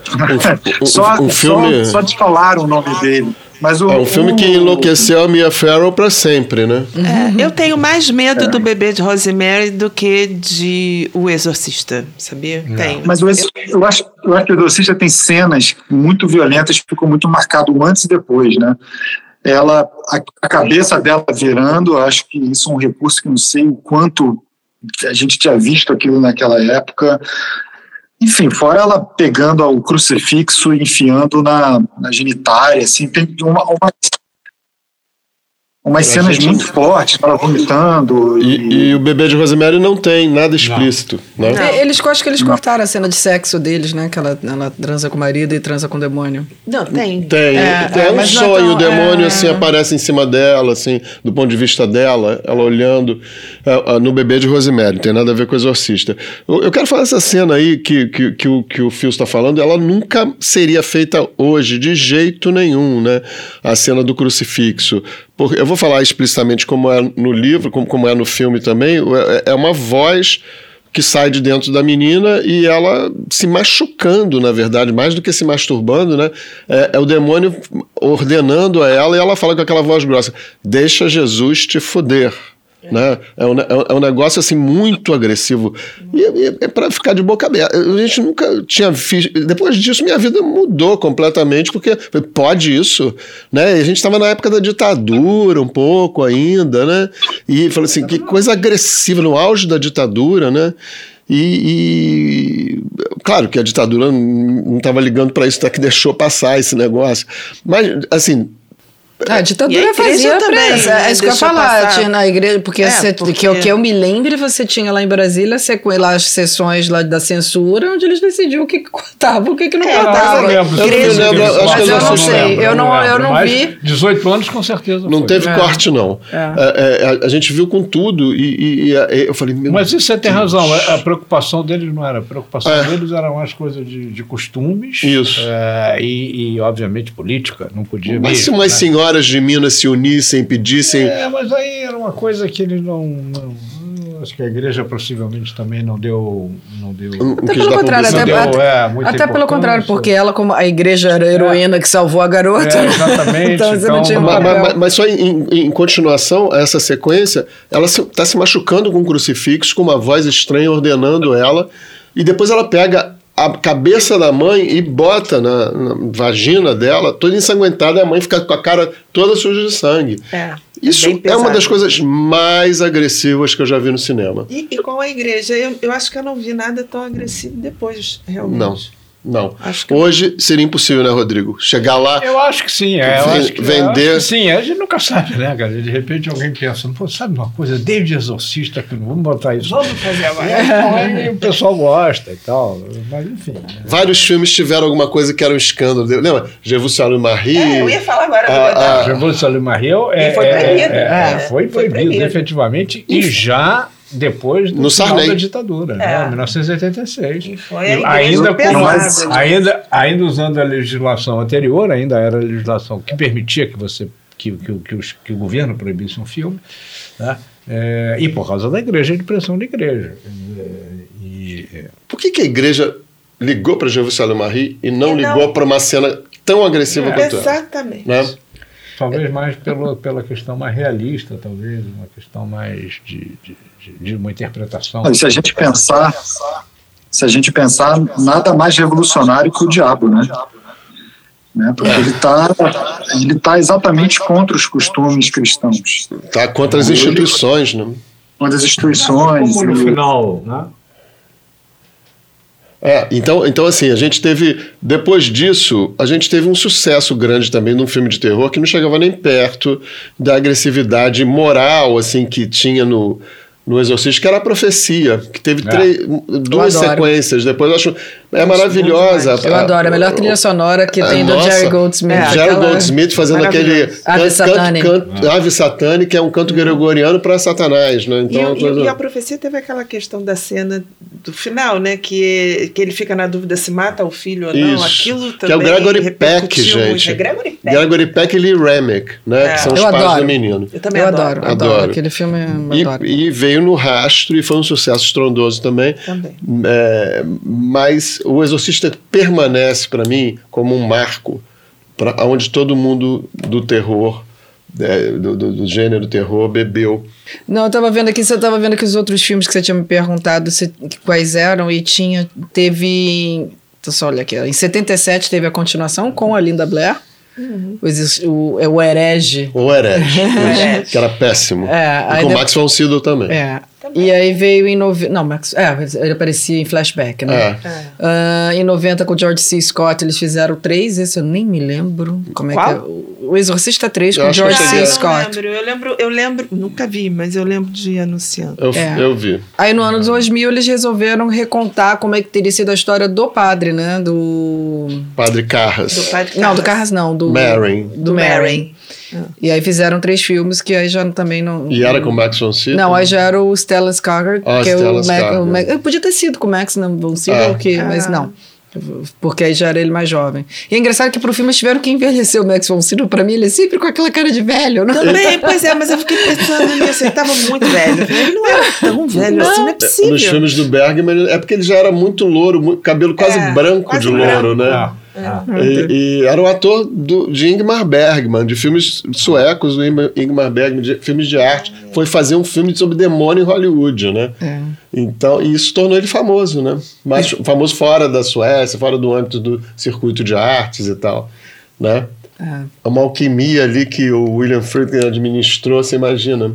um- só, um filme- só, só de falar o nome dele. Mas o, É um filme que o- enlouqueceu a Mia Farrow para sempre, né? É, eu tenho mais medo do bebê de Rosemary do que de O Exorcista, sabia? Tenho. Mas o ex- eu acho, eu acho que o Exorcista tem cenas muito violentas que ficam muito marcado antes e depois, né? Ela, a, a cabeça dela virando, eu acho que isso é um recurso que não sei o quanto a gente tinha visto aquilo naquela época. Enfim, fora ela pegando o crucifixo e enfiando na, na genitália, assim, tem uma, uma umas cenas gente- muito fortes, ela vomitando. E, e o bebê de Rosemary não tem nada explícito, né? É, Eles, eu acho que eles cortaram a cena de sexo deles, né? Que ela, ela transa com o marido e transa com o demônio. Não, tem. Tem, É, é, é, um não é sonho, tão- o demônio é. assim aparece em cima dela, assim, do ponto de vista dela, ela olhando é, no bebê de Rosemary, não tem nada a ver com o exorcista. Eu, eu quero falar essa cena aí que, que, que o, que o Phil está falando, ela nunca seria feita hoje, de jeito nenhum, né? A cena do crucifixo. Eu vou falar explicitamente como é no livro, como, como é no filme também, é, é uma voz que sai de dentro da menina e ela se machucando, na verdade, mais do que se masturbando, né? É, é o demônio ordenando a ela e ela fala com aquela voz grossa: Deixa Jesus te foder. Né? É, um, ne- é um- é um negócio assim muito agressivo. E, é para ficar de boca aberta. A gente nunca tinha visto. Depois disso, minha vida mudou completamente, porque pode isso. Né? E a gente estava na época da ditadura, um pouco ainda, né? E falei assim: que coisa agressiva, no auge da ditadura, né? E, e, claro que a ditadura não estava ligando para isso, até que deixou passar esse negócio. Mas, assim, a ditadura a fazia também, prensa. né? É isso que eu ia falar. passar. Tinha na igreja, porque, É, você- porque- Que, eu- que eu me lembre, você tinha lá em Brasília as sessões lá da censura, onde eles decidiam o que cortava, o que, que não É, cortava. Eu lembro. Eu não Igreja- lembro, acho que Mas eu não sei, lembro, eu não- eu lembro, não mas vi. 18 anos com certeza Não foi. teve É. corte, não. É. É, é, a, a gente viu com tudo e, e- e, é, eu falei, meu Mas isso você tem Deus. razão. A a preocupação deles não era. A preocupação É. deles eram mais coisas de, de costumes. Isso. é, e, e, obviamente, política. Não podia Mas se mesmo, umas né? Senhoras de Minas se unissem, pedissem. É, mas aí era uma coisa que eles não. não- acho que a igreja possivelmente também não deu. Não deu não Até pelo contrário, até, deu, até- é, até pelo contrário, porque ela, como a igreja era a heroína que salvou a garota. É, exatamente, então então, tinha um Ma- papel. ma- ma- Mas, só em, em- em continuação a essa sequência, ela está se machucando com um crucifixo, com uma voz estranha ordenando ela, e depois ela pega a cabeça da mãe e bota na, na vagina dela, toda ensanguentada, e a mãe fica com a cara toda suja de sangue. É. Isso bem é uma das coisas mais agressivas que eu já vi no cinema. E, e com a igreja, eu, eu acho que eu não vi nada tão agressivo depois, realmente. Não, não. Acho que Hoje seria impossível, né, Rodrigo? Chegar lá. Eu acho que sim, é, acho que, vender- eu acho que sim, a gente nunca sabe, né, cara? De repente alguém pensa, pô, sabe uma coisa, David Exorcista, que não vamos botar isso, vamos fazer mais. Não, aí o pessoal gosta e tal, mas enfim. né? Vários filmes tiveram alguma coisa que era um escândalo. Lembra? Jesus Salles Marie. É, eu ia falar agora do Ah, ah, Revolução de Mariel é, E foi é- proibido. é- É, é, foi foi proibido, proibido. efetivamente, e já depois do No final Sarney. da ditadura, né, É. em 1986. E foi E ainda, com- Mas- ainda, ainda usando a legislação anterior, ainda era a legislação que permitia que você que, que, que, os- que o governo proibisse um filme, né? É, e por causa da igreja, de pressão da igreja. É, E, Por que, que a igreja ligou para Jesus Salles Marie e não E não- ligou para uma cena tão agressiva É. quanto essa? Exatamente. Né? Talvez mais pela, pela questão mais realista, talvez, uma questão mais de, de, de- uma interpretação. E se a gente pensar, se a gente pensar, nada mais revolucionário que o diabo, né? Né? Porque ele está ele tá exatamente contra os costumes cristãos, Tá contra as instituições, né? contra as instituições. Como no final, né? É, então, então assim, a gente teve, depois disso, a gente teve um sucesso grande também num filme de terror que não chegava nem perto da agressividade moral, assim, que tinha no, no Exorcista, que era a profecia, que teve É. três, duas sequências, depois eu acho, é maravilhosa. Eu adoro, a melhor trilha sonora que tem do nossa, Jerry Goldsmith. É, Jerry Goldsmith fazendo aquele. Ave canto- Satani. canto- Ave Satani, que é um canto gregoriano para Satanás, né? E, Então, é e- coisa- e a profecia teve aquela questão da cena do final, né? Que, que ele fica na dúvida se mata o filho ou não. Isso. Aquilo Que é também o Gregory Peck, muito. gente. É Gregory Peck. Gregory Peck e Lee Remick, né? É. Que são os Eu pais adoro. do menino. Eu também Eu adoro. adoro, adoro, Adoro. Aquele filme eu E, adoro. e veio no rastro e foi um sucesso estrondoso também. Também. É, mas o Exorcista permanece para mim como um marco para onde todo mundo do terror, é, do, do- do gênero terror, bebeu. Não, eu tava vendo aqui, você tava vendo que os outros filmes que você tinha me perguntado se- quais eram e tinha, teve, então só olha aqui, em 77 teve a continuação com a Linda Blair, o, exis- o, é o Herege, O Herege, que era péssimo. É, e com de- Max von Sydow também. é, e aí veio em 90, não, Max, é, ele aparecia em flashback, né? É. Ah, em 90 com o George C. Scott eles fizeram três, esse eu nem me lembro como Qual? é que é, o o Exorcista 3 Eu com o que George C. Scott. Eu lembro, eu lembro, eu lembro, nunca vi, mas eu lembro de ir anunciando. Eu, É. eu vi. Aí no ano 2000 eles resolveram recontar como é que teria sido a história do padre, né? Do. Padre Carras. Do pai de Não, do Carras não, do. Marin. Do Do Marin. Marin. E aí fizeram três filmes que aí já também não. E era com Max von Sydow? Não, aí já era o Stellan Skarsgård, Ah, que é o, Stellan Mac, o Skarsgård. Mac- eu Podia ter sido com o Max, vão ser Ah. o quê, mas Ah. não. Porque aí já era ele mais jovem. E é engraçado que pro filme eles tiveram que envelhecer o Max von Sydow. Pra mim, ele é sempre com aquela cara de velho, não? Também, pois é, mas eu fiquei pensando nisso, ele tava muito velho. Ele não era tão velho assim, não é possível. Nos filmes do Bergman, é porque ele já era muito louro, cabelo quase É, branco quase de louro, branco. né? Ah, ah. E, e era o ator do, de Ingmar Bergman, de filmes suecos, o Ingmar- Bergman, de filmes de arte. Foi fazer um filme sobre demônio em Hollywood, né? É. Então, e isso tornou ele famoso, né? Mas famoso fora da Suécia, fora do âmbito do circuito de artes e tal, né? É. Uma alquimia ali que o William Friedkin administrou, você imagina.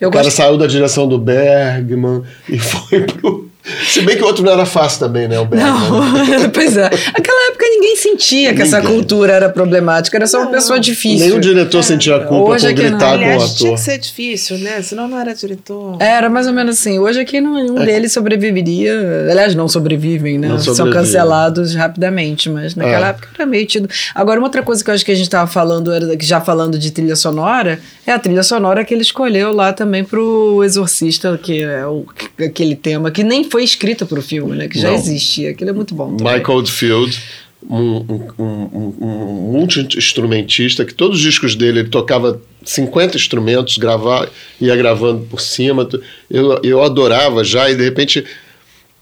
Eu o cara gosto- saiu da direção do Bergman e foi pro, Se bem que o outro não era fácil também, né, o Bergman? Não, pois é. Naquela época ninguém sentia que essa cultura era problemática, era só uma pessoa difícil. Nenhum diretor sentia a culpa Hoje por é que não. gritar com o Aliás, tinha ator. que ser difícil, né? Senão não era diretor. Era mais ou menos assim. Hoje aqui nenhum deles sobreviveria. Aliás, não sobrevivem, né? É. Não São cancelados rapidamente, mas naquela É. época era meio tido. Agora, uma outra coisa que eu acho que a gente estava falando, era, já falando de trilha sonora, é a trilha sonora que ele escolheu lá também pro Exorcista, que é o, aquele tema que nem foi escrito pro filme, né? Que já Não. existia. Aquilo é muito bom. também. Michael Oldfield, um, um, um, um- um multi-instrumentista, que todos os discos dele ele tocava 50 instrumentos, gravar, ia gravando por cima. Eu, eu adorava já, e de repente,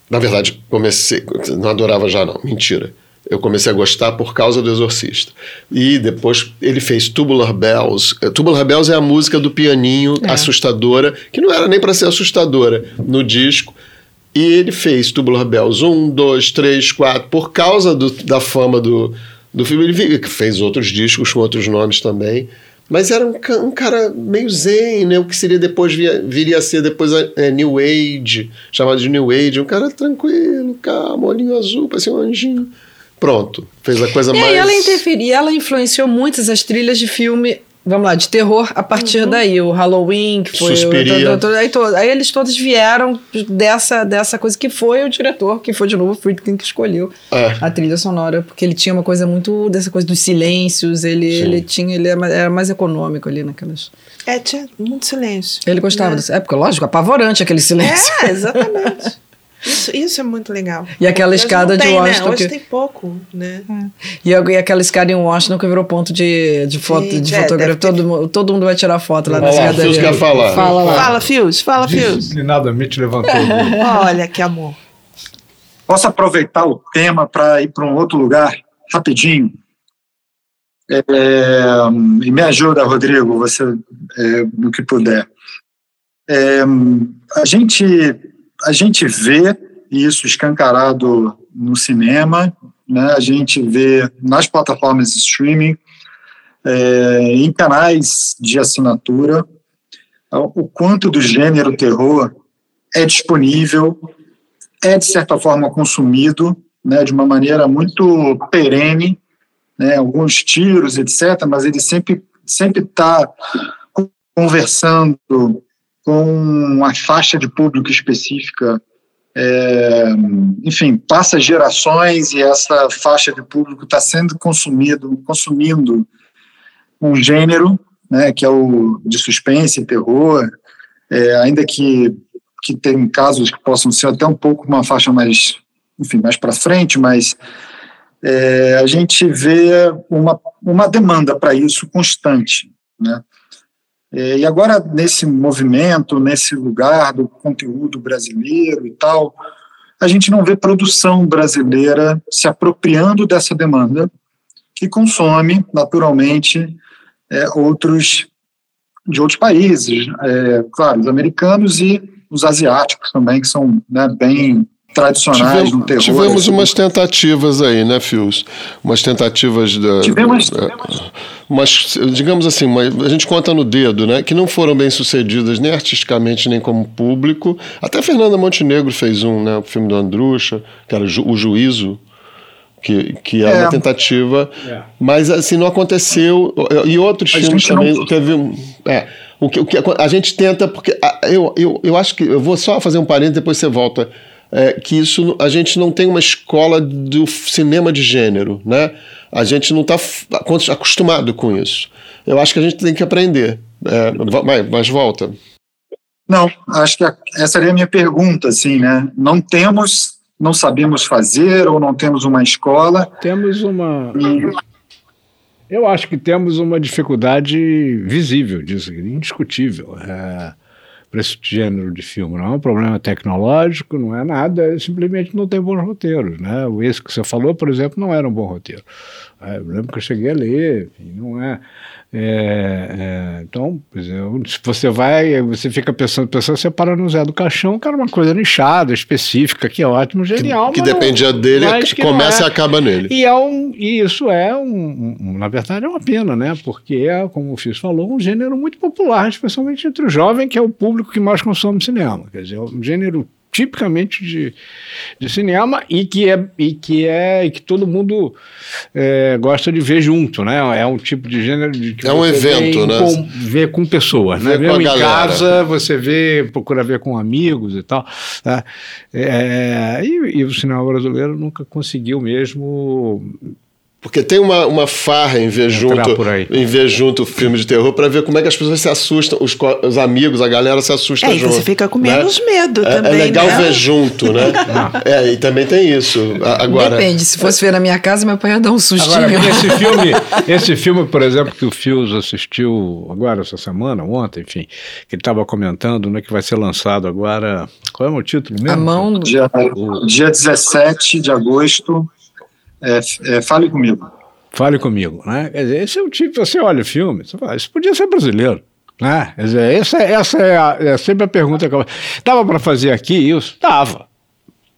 na verdade, comecei. Não adorava já, não, mentira. Eu comecei a gostar por causa do Exorcista. E depois ele fez Tubular Bells. Eh, Tubular Bells é a música do pianinho É. assustadora, que não era nem para ser assustadora no disco. E ele fez Tubular Bells 1, 2, 3, 4, por causa do- da fama do, do filme. Ele fez outros discos com outros nomes também. Mas era um, um cara meio zen, né? O que seria depois via- viria a ser depois a, é, New Age, chamado de New Age. Um cara tranquilo, calmo, olhinho azul, parecia um anjinho. Pronto, fez a coisa E mais. aí ela interferia, ela influenciou muitas as trilhas de filme. Vamos lá, de terror a partir daí. O Halloween, que foi. o- Suspiria. todo- aí, to- aí eles todos vieram dessa, dessa coisa que foi o diretor, que foi de novo o Friedkin que escolheu É. a trilha sonora, porque ele tinha uma coisa muito dessa coisa dos silêncios, ele, Sim. ele tinha, ele era mais, econômico ali naquelas. É, tinha muito silêncio. Ele gostava né? desse. É, porque, lógico, apavorante aquele silêncio. É, exatamente. Isso, isso é muito legal. E aquela Hoje escada não de tem, Washington Né? Hoje que- tem pouco, né? E, a- e aquela escada em Washington que virou ponto de, de foto, de é, fotografia. todo, todo mundo vai tirar foto lá na Olha lá, escada. Fios quer falar. Fala lá. Fala, Fios, fala, Fios. Disciplinadamente levantou. Olha que amor. Posso aproveitar o tema para ir para um outro lugar rapidinho? É, e me ajuda, Rodrigo, você é, no que puder. É, a gente a gente vê isso escancarado no cinema, né? A gente vê nas plataformas de streaming, é, em canais de assinatura, o quanto do gênero terror é disponível é de certa forma consumido, né, de uma maneira muito perene, né, alguns tiros, etc. Mas ele sempre sempre está conversando com uma faixa de público específica. é, enfim, passa gerações e essa faixa de público está sendo consumido, consumindo um gênero, né, que é o de suspense e terror, é, ainda que que tem casos que possam ser até um pouco uma faixa mais, enfim, mais para frente, mas é, a gente vê uma, uma demanda para isso constante, né? É, e agora nesse movimento, nesse lugar do conteúdo brasileiro e tal, a gente não vê produção brasileira se apropriando dessa demanda que consome naturalmente é, outros de outros países, é, claro, os americanos e os asiáticos também, que são né, bem tradicionais no terror. tivemos assim. umas tentativas aí, né, Fios? Umas tentativas da. Tivemos- é, Mas, digamos assim, uma- a gente conta no dedo, né? Que não foram bem sucedidas nem artisticamente, nem como público. Até Fernanda Montenegro fez um, né? O filme do Andrucha, que era O Juízo. Que, que é, É. uma tentativa, É. mas assim não aconteceu. E outros A filmes gente não- também teve um. É, o que, o que a gente tenta, porque a- eu, eu, eu acho que. Eu vou só fazer um parênteses, depois você volta. É, que isso a gente não tem uma escola do cinema de gênero, né? A gente não está acostumado com isso. Eu acho que a gente tem que aprender. É, vai, mas volta. Não, acho que a- essa seria a minha pergunta, assim, né? Não temos, não sabemos fazer ou não temos uma escola. Temos uma. E, Eu acho que temos uma dificuldade visível disso, indiscutível. É, para esse gênero de filme. Não é um problema tecnológico, não é nada, é simplesmente não tem bons roteiros. Né? Esse que você falou, por exemplo, não era um bom roteiro. É, eu lembro que eu cheguei a ler, enfim, não é. É, é, então, exemplo, se você vai, você fica pensando, pensando, você para no Zé do Caixão, que era uma coisa nichada, específica, que é ótimo, genial. que não- dependia dele, que começa é. e acaba nele. E, é um, e isso é, um, um- na verdade, é uma pena, né? Porque é, como o Fis falou, um gênero muito popular, especialmente entre o jovem, que é o público que mais consome cinema. Quer dizer, é um gênero tipicamente de, de cinema e que é e que é e que todo mundo é, gosta de ver junto, né? É um tipo de gênero de que é um evento, né? Com, ver com pessoas, né? Ver com em casa você vê, procura ver com amigos e tal. Tá? É, e, e o cinema brasileiro nunca conseguiu mesmo porque tem uma, uma farra em ver junto, por aí. em ver junto filme de terror para ver como é que as pessoas se assustam, os, os amigos, a galera se assusta É, junto. você fica com né? menos medo É- também, É legal né? ver junto, né? é, e também tem isso. Agora, Depende, se fosse ver na minha casa, meu pai ia dar um sustinho. Agora, esse filme, esse filme, por exemplo, que o Fios assistiu agora, essa semana, ontem, enfim, que ele estava comentando, né, que vai ser lançado agora. Qual é o título mesmo? A mão. Dia, dia 17 de agosto, é, é, fale comigo. Fale comigo, né? Quer dizer, esse é o tipo, você olha o filme, você fala, isso podia ser brasileiro. Né? Quer dizer, essa, essa é, a- é sempre a pergunta que eu. Dava para fazer aqui isso? Dava.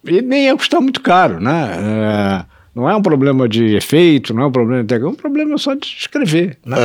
E nem ia custar muito caro, né? É, não é um problema de efeito, não é um problema de técnica, é um problema só de escrever. Né?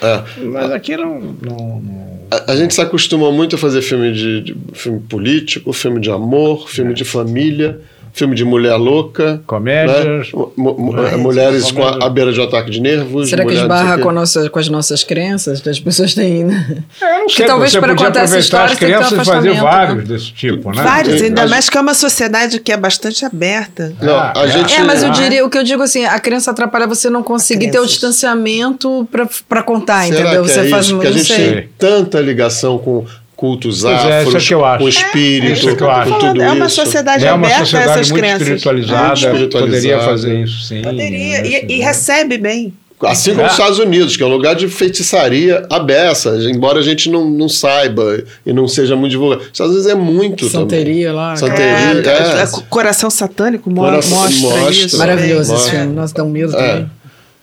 é, é. Mas aqui não, não, não- A, a gente se acostuma muito a fazer filme de, de- filme político, filme de amor, filme de família, filme de mulher louca. Comédias. né? Mu- mu- mulheres com a, à beira de ataque de nervos. Será que esbarra com, nossa, com as nossas crenças que as pessoas têm, né? É, não Que sei, talvez você para podia contar essa aproveitar história as que crianças e fazer afastamento, vários desse tipo, né? Vários, ainda mas- mais que é uma sociedade que é bastante aberta. Não, Ah, a é. gente. É, mas eu Ah, diria, o que eu digo assim, a crença atrapalha você não conseguir ter o distanciamento pra, pra contar, Será entendeu? que você é faz isso? não Porque a gente sei. tem tanta ligação com cultos Pois é, afros, isso é que eu acho. com espírito, é que eu acho. com tudo É uma isso. sociedade É uma aberta a sociedade essas muito crenças. espiritualizada, Muito espiritualizada. poderia fazer isso, sim. Poderia. né? E, e recebe bem. Assim como É. os Estados Unidos, que é um lugar de feitiçaria abessa, embora a gente não, não saiba e não seja muito divulgado. Os Estados Unidos é muito Santeria lá. também. Santeria, É, é. é, Coração Satânico mo- Coração- mostra, mostra. isso. Maravilhoso Mostra. esse filme. Nossa, dá um medo É. também.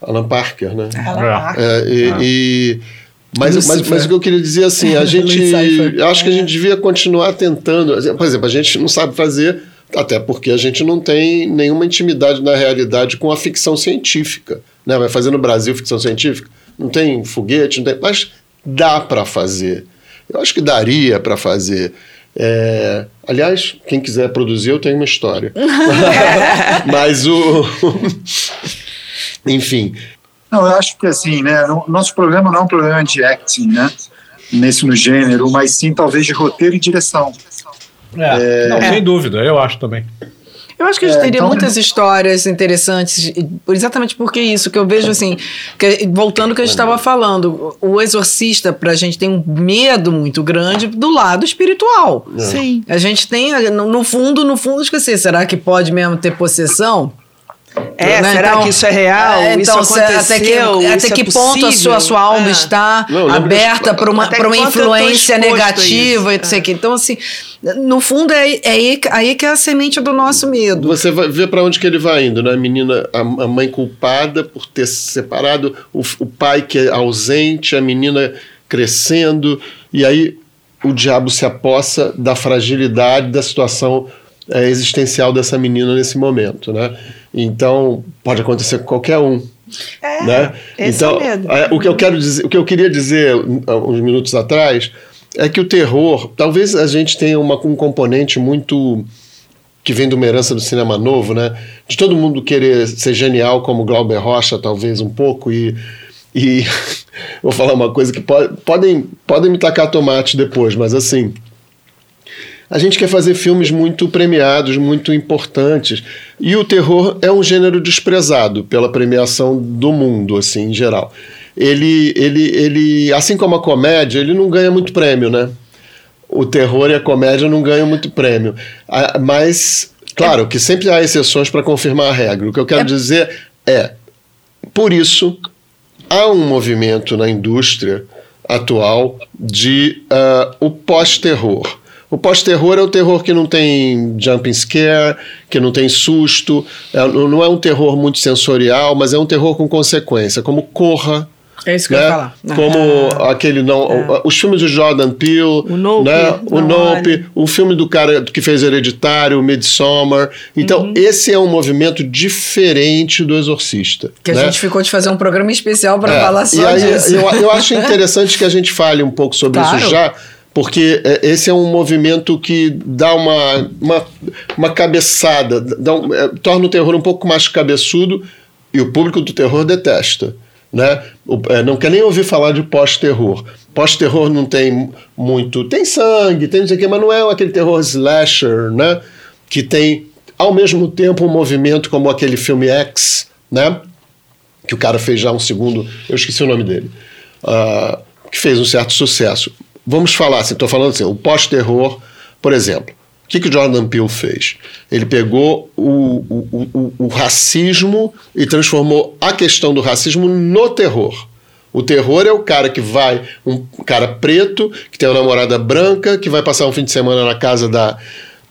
Alan Parker, né? É. marca. É, e, e- mas, mas, Lucifer. mas o que eu queria dizer assim, a gente, acho que a gente devia continuar tentando. Por exemplo, a gente não sabe fazer, até porque a gente não tem nenhuma intimidade na realidade com a ficção científica. Né? Vai fazer no Brasil ficção científica? Não tem foguete, não tem, mas dá para fazer. Eu acho que daria para fazer. É, aliás, quem quiser produzir, eu tenho uma história. mas o. Enfim, Não, eu acho que assim, né? o Nosso problema não é um problema de acting, né? Nesse no gênero, mas sim talvez de roteiro e direção. É, não, sem dúvida, eu acho também. Eu acho que a gente É, teria então- muitas histórias interessantes, por- exatamente porque isso que eu vejo assim, que- voltando ao que a gente estava falando, o exorcista pra gente tem um medo muito grande do lado espiritual. Sim. A gente tem, no no fundo, no fundo, esqueci, será que pode mesmo ter possessão? É, Né? será Então- que isso é real? É, isso então, se- aconteceu? até que, até isso é que ponto a sua, a sua alma possível? está Não, aberta que- para uma, pra uma influência negativa isso? e não sei o quê. Então, assim, no fundo, é, é aí, aí que é a semente do nosso medo. Você vai ver para onde que ele vai indo, né? A menina, a, a mãe culpada por ter se separado, o, o pai que é ausente, a menina crescendo, e aí o diabo se apossa da fragilidade da situação eh, existencial dessa menina nesse momento, né? Então pode acontecer com qualquer um. É, né? então, é o é, o que eu quero dizer, o que eu queria dizer uns minutos atrás é que o terror, talvez a gente tenha uma, um componente muito que vem de uma herança do cinema novo, né? De todo mundo querer ser genial como Glauber Rocha, talvez um pouco e e vou falar uma coisa que pode, podem podem me tacar tomate depois, mas assim, a gente quer fazer filmes muito premiados, muito importantes. E o terror é um gênero desprezado pela premiação do mundo, assim, em geral. Ele, ele, ele, assim como a comédia, ele não ganha muito prêmio, né? O terror e a comédia não ganham muito prêmio. Mas, claro, que sempre há exceções para confirmar a regra. O que eu quero dizer é, por isso, há um movimento na indústria atual de ah, o pós-terror. O pós-terror é o terror que não tem jumping scare, que não tem susto, é- não é um terror muito sensorial, mas é um terror com consequência, como Corra, É isso que eu né? ia falar. Ah. Como aquele não, os filmes do Jordan Peele, O Nope, né? o Nope, olhe. o filme do cara que fez Hereditário, Midsommar. Então, Uhum. esse é um movimento diferente do Exorcista. Que a né? gente ficou de fazer um programa especial para É, falar só e aí, disso. Eu, eu acho interessante que a gente fale um pouco sobre Claro. isso já, porque é, esse é um movimento que dá uma, uma, uma cabeçada, dá um, é, torna o terror um pouco mais cabeçudo e o público do terror detesta. Né? O, é, não quer nem ouvir falar de pós-terror. Pós-terror não tem muito. Tem sangue, tem não sei o quê, mas não é aquele terror slasher, né? Que tem, ao mesmo tempo, um movimento como aquele filme X, né? Que o cara fez já um segundo, eu esqueci o nome dele, uh, que fez um certo sucesso vamos falar assim, estou falando assim, o pós-terror, por exemplo. O que, que Jordan Peele fez? Ele pegou o, o, o, o, racismo e transformou a questão do racismo no terror. O terror é o cara que vai, um cara preto, que tem uma namorada branca, que vai passar um fim de semana na casa da,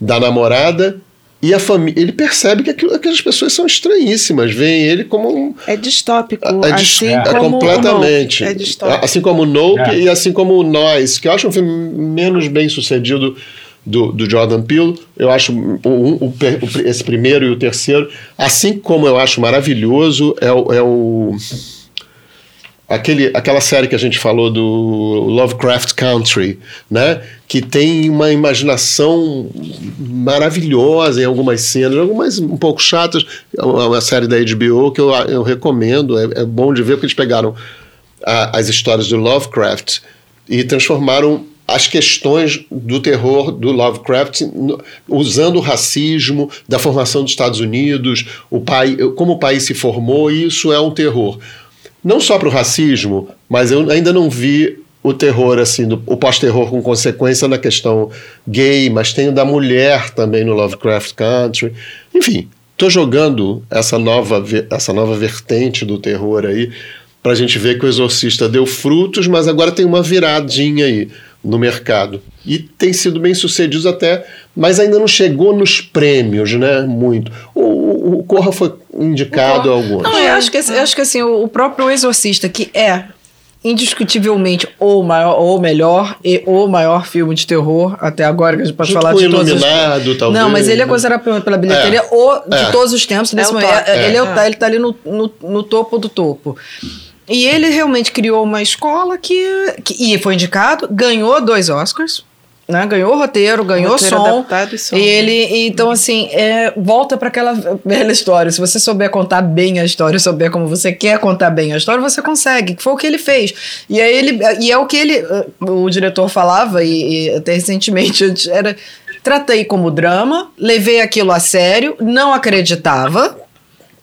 da namorada e a família, ele percebe que aquilo, aquelas pessoas são estranhíssimas, veem ele como um. É distópico. É, assim é, é completamente. É distópico. Assim como o Nope é. e assim como o Nós, que eu acho um filme menos bem sucedido do, do Jordan Peele. Eu acho o, o, o, esse primeiro e o terceiro, assim como eu acho maravilhoso, é o. É o aquele, aquela série que a gente falou do Lovecraft Country, né? Que tem uma imaginação maravilhosa em algumas cenas, algumas um pouco chatas. É uma série da HBO que eu, eu recomendo, é, é bom de ver porque eles pegaram a, as histórias do Lovecraft e transformaram as questões do terror do Lovecraft usando o racismo da formação dos Estados Unidos, o pai, como o país se formou, isso é um terror não só para o racismo, mas eu ainda não vi o terror, assim, do, o pós-terror com consequência na questão gay, mas tem o da mulher também no Lovecraft Country. Enfim, estou jogando essa nova, essa nova vertente do terror aí para a gente ver que o Exorcista deu frutos, mas agora tem uma viradinha aí no mercado. E tem sido bem sucedido até, mas ainda não chegou nos prêmios, né? Muito. O, o Corra foi indicado a alguns. Não, eu acho que, eu acho que assim, o próprio Exorcista, que é indiscutivelmente o maior ou melhor e o maior filme de terror até agora que a gente pode Junto falar de todos os talvez. Não, mas ele é considerado pela bilheteria é. o de é. todos os tempos. Nesse é momento, é. Ele, é, é. ele tá ali no, no, no topo do topo. E ele realmente criou uma escola que, que e foi indicado, ganhou dois Oscars. Né? Ganhou roteiro, ganhou roteiro som. E, som. e ele, então, assim, é, volta para aquela velha história. Se você souber contar bem a história, souber como você quer contar bem a história, você consegue. Foi o que ele fez. E aí ele, e é o que ele, o diretor falava, e, e até recentemente, era tratei como drama, levei aquilo a sério, não acreditava.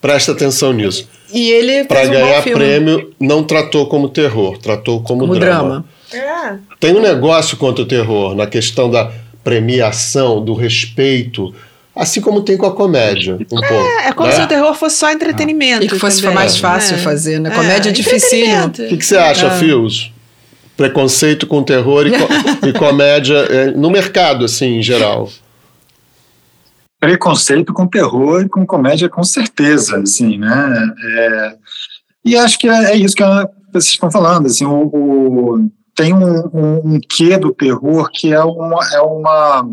Presta atenção nisso e ele para um ganhar prêmio não tratou como terror, tratou como, como drama. drama. É. Tem um negócio contra o terror na questão da premiação, do respeito. Assim como tem com a comédia, um é, pouco. É como né? se o terror fosse só entretenimento. E que fosse também. mais fácil é. fazer, né? Comédia é, é difícil. O que, que, você acha, é. Fios? Preconceito com terror e, co e comédia é, no mercado, assim, em geral preconceito com terror e com comédia, com certeza, assim, né? É, e acho que é, é isso que vocês estão falando, assim, o, o tem um, um, um, quê do terror que é uma, é uma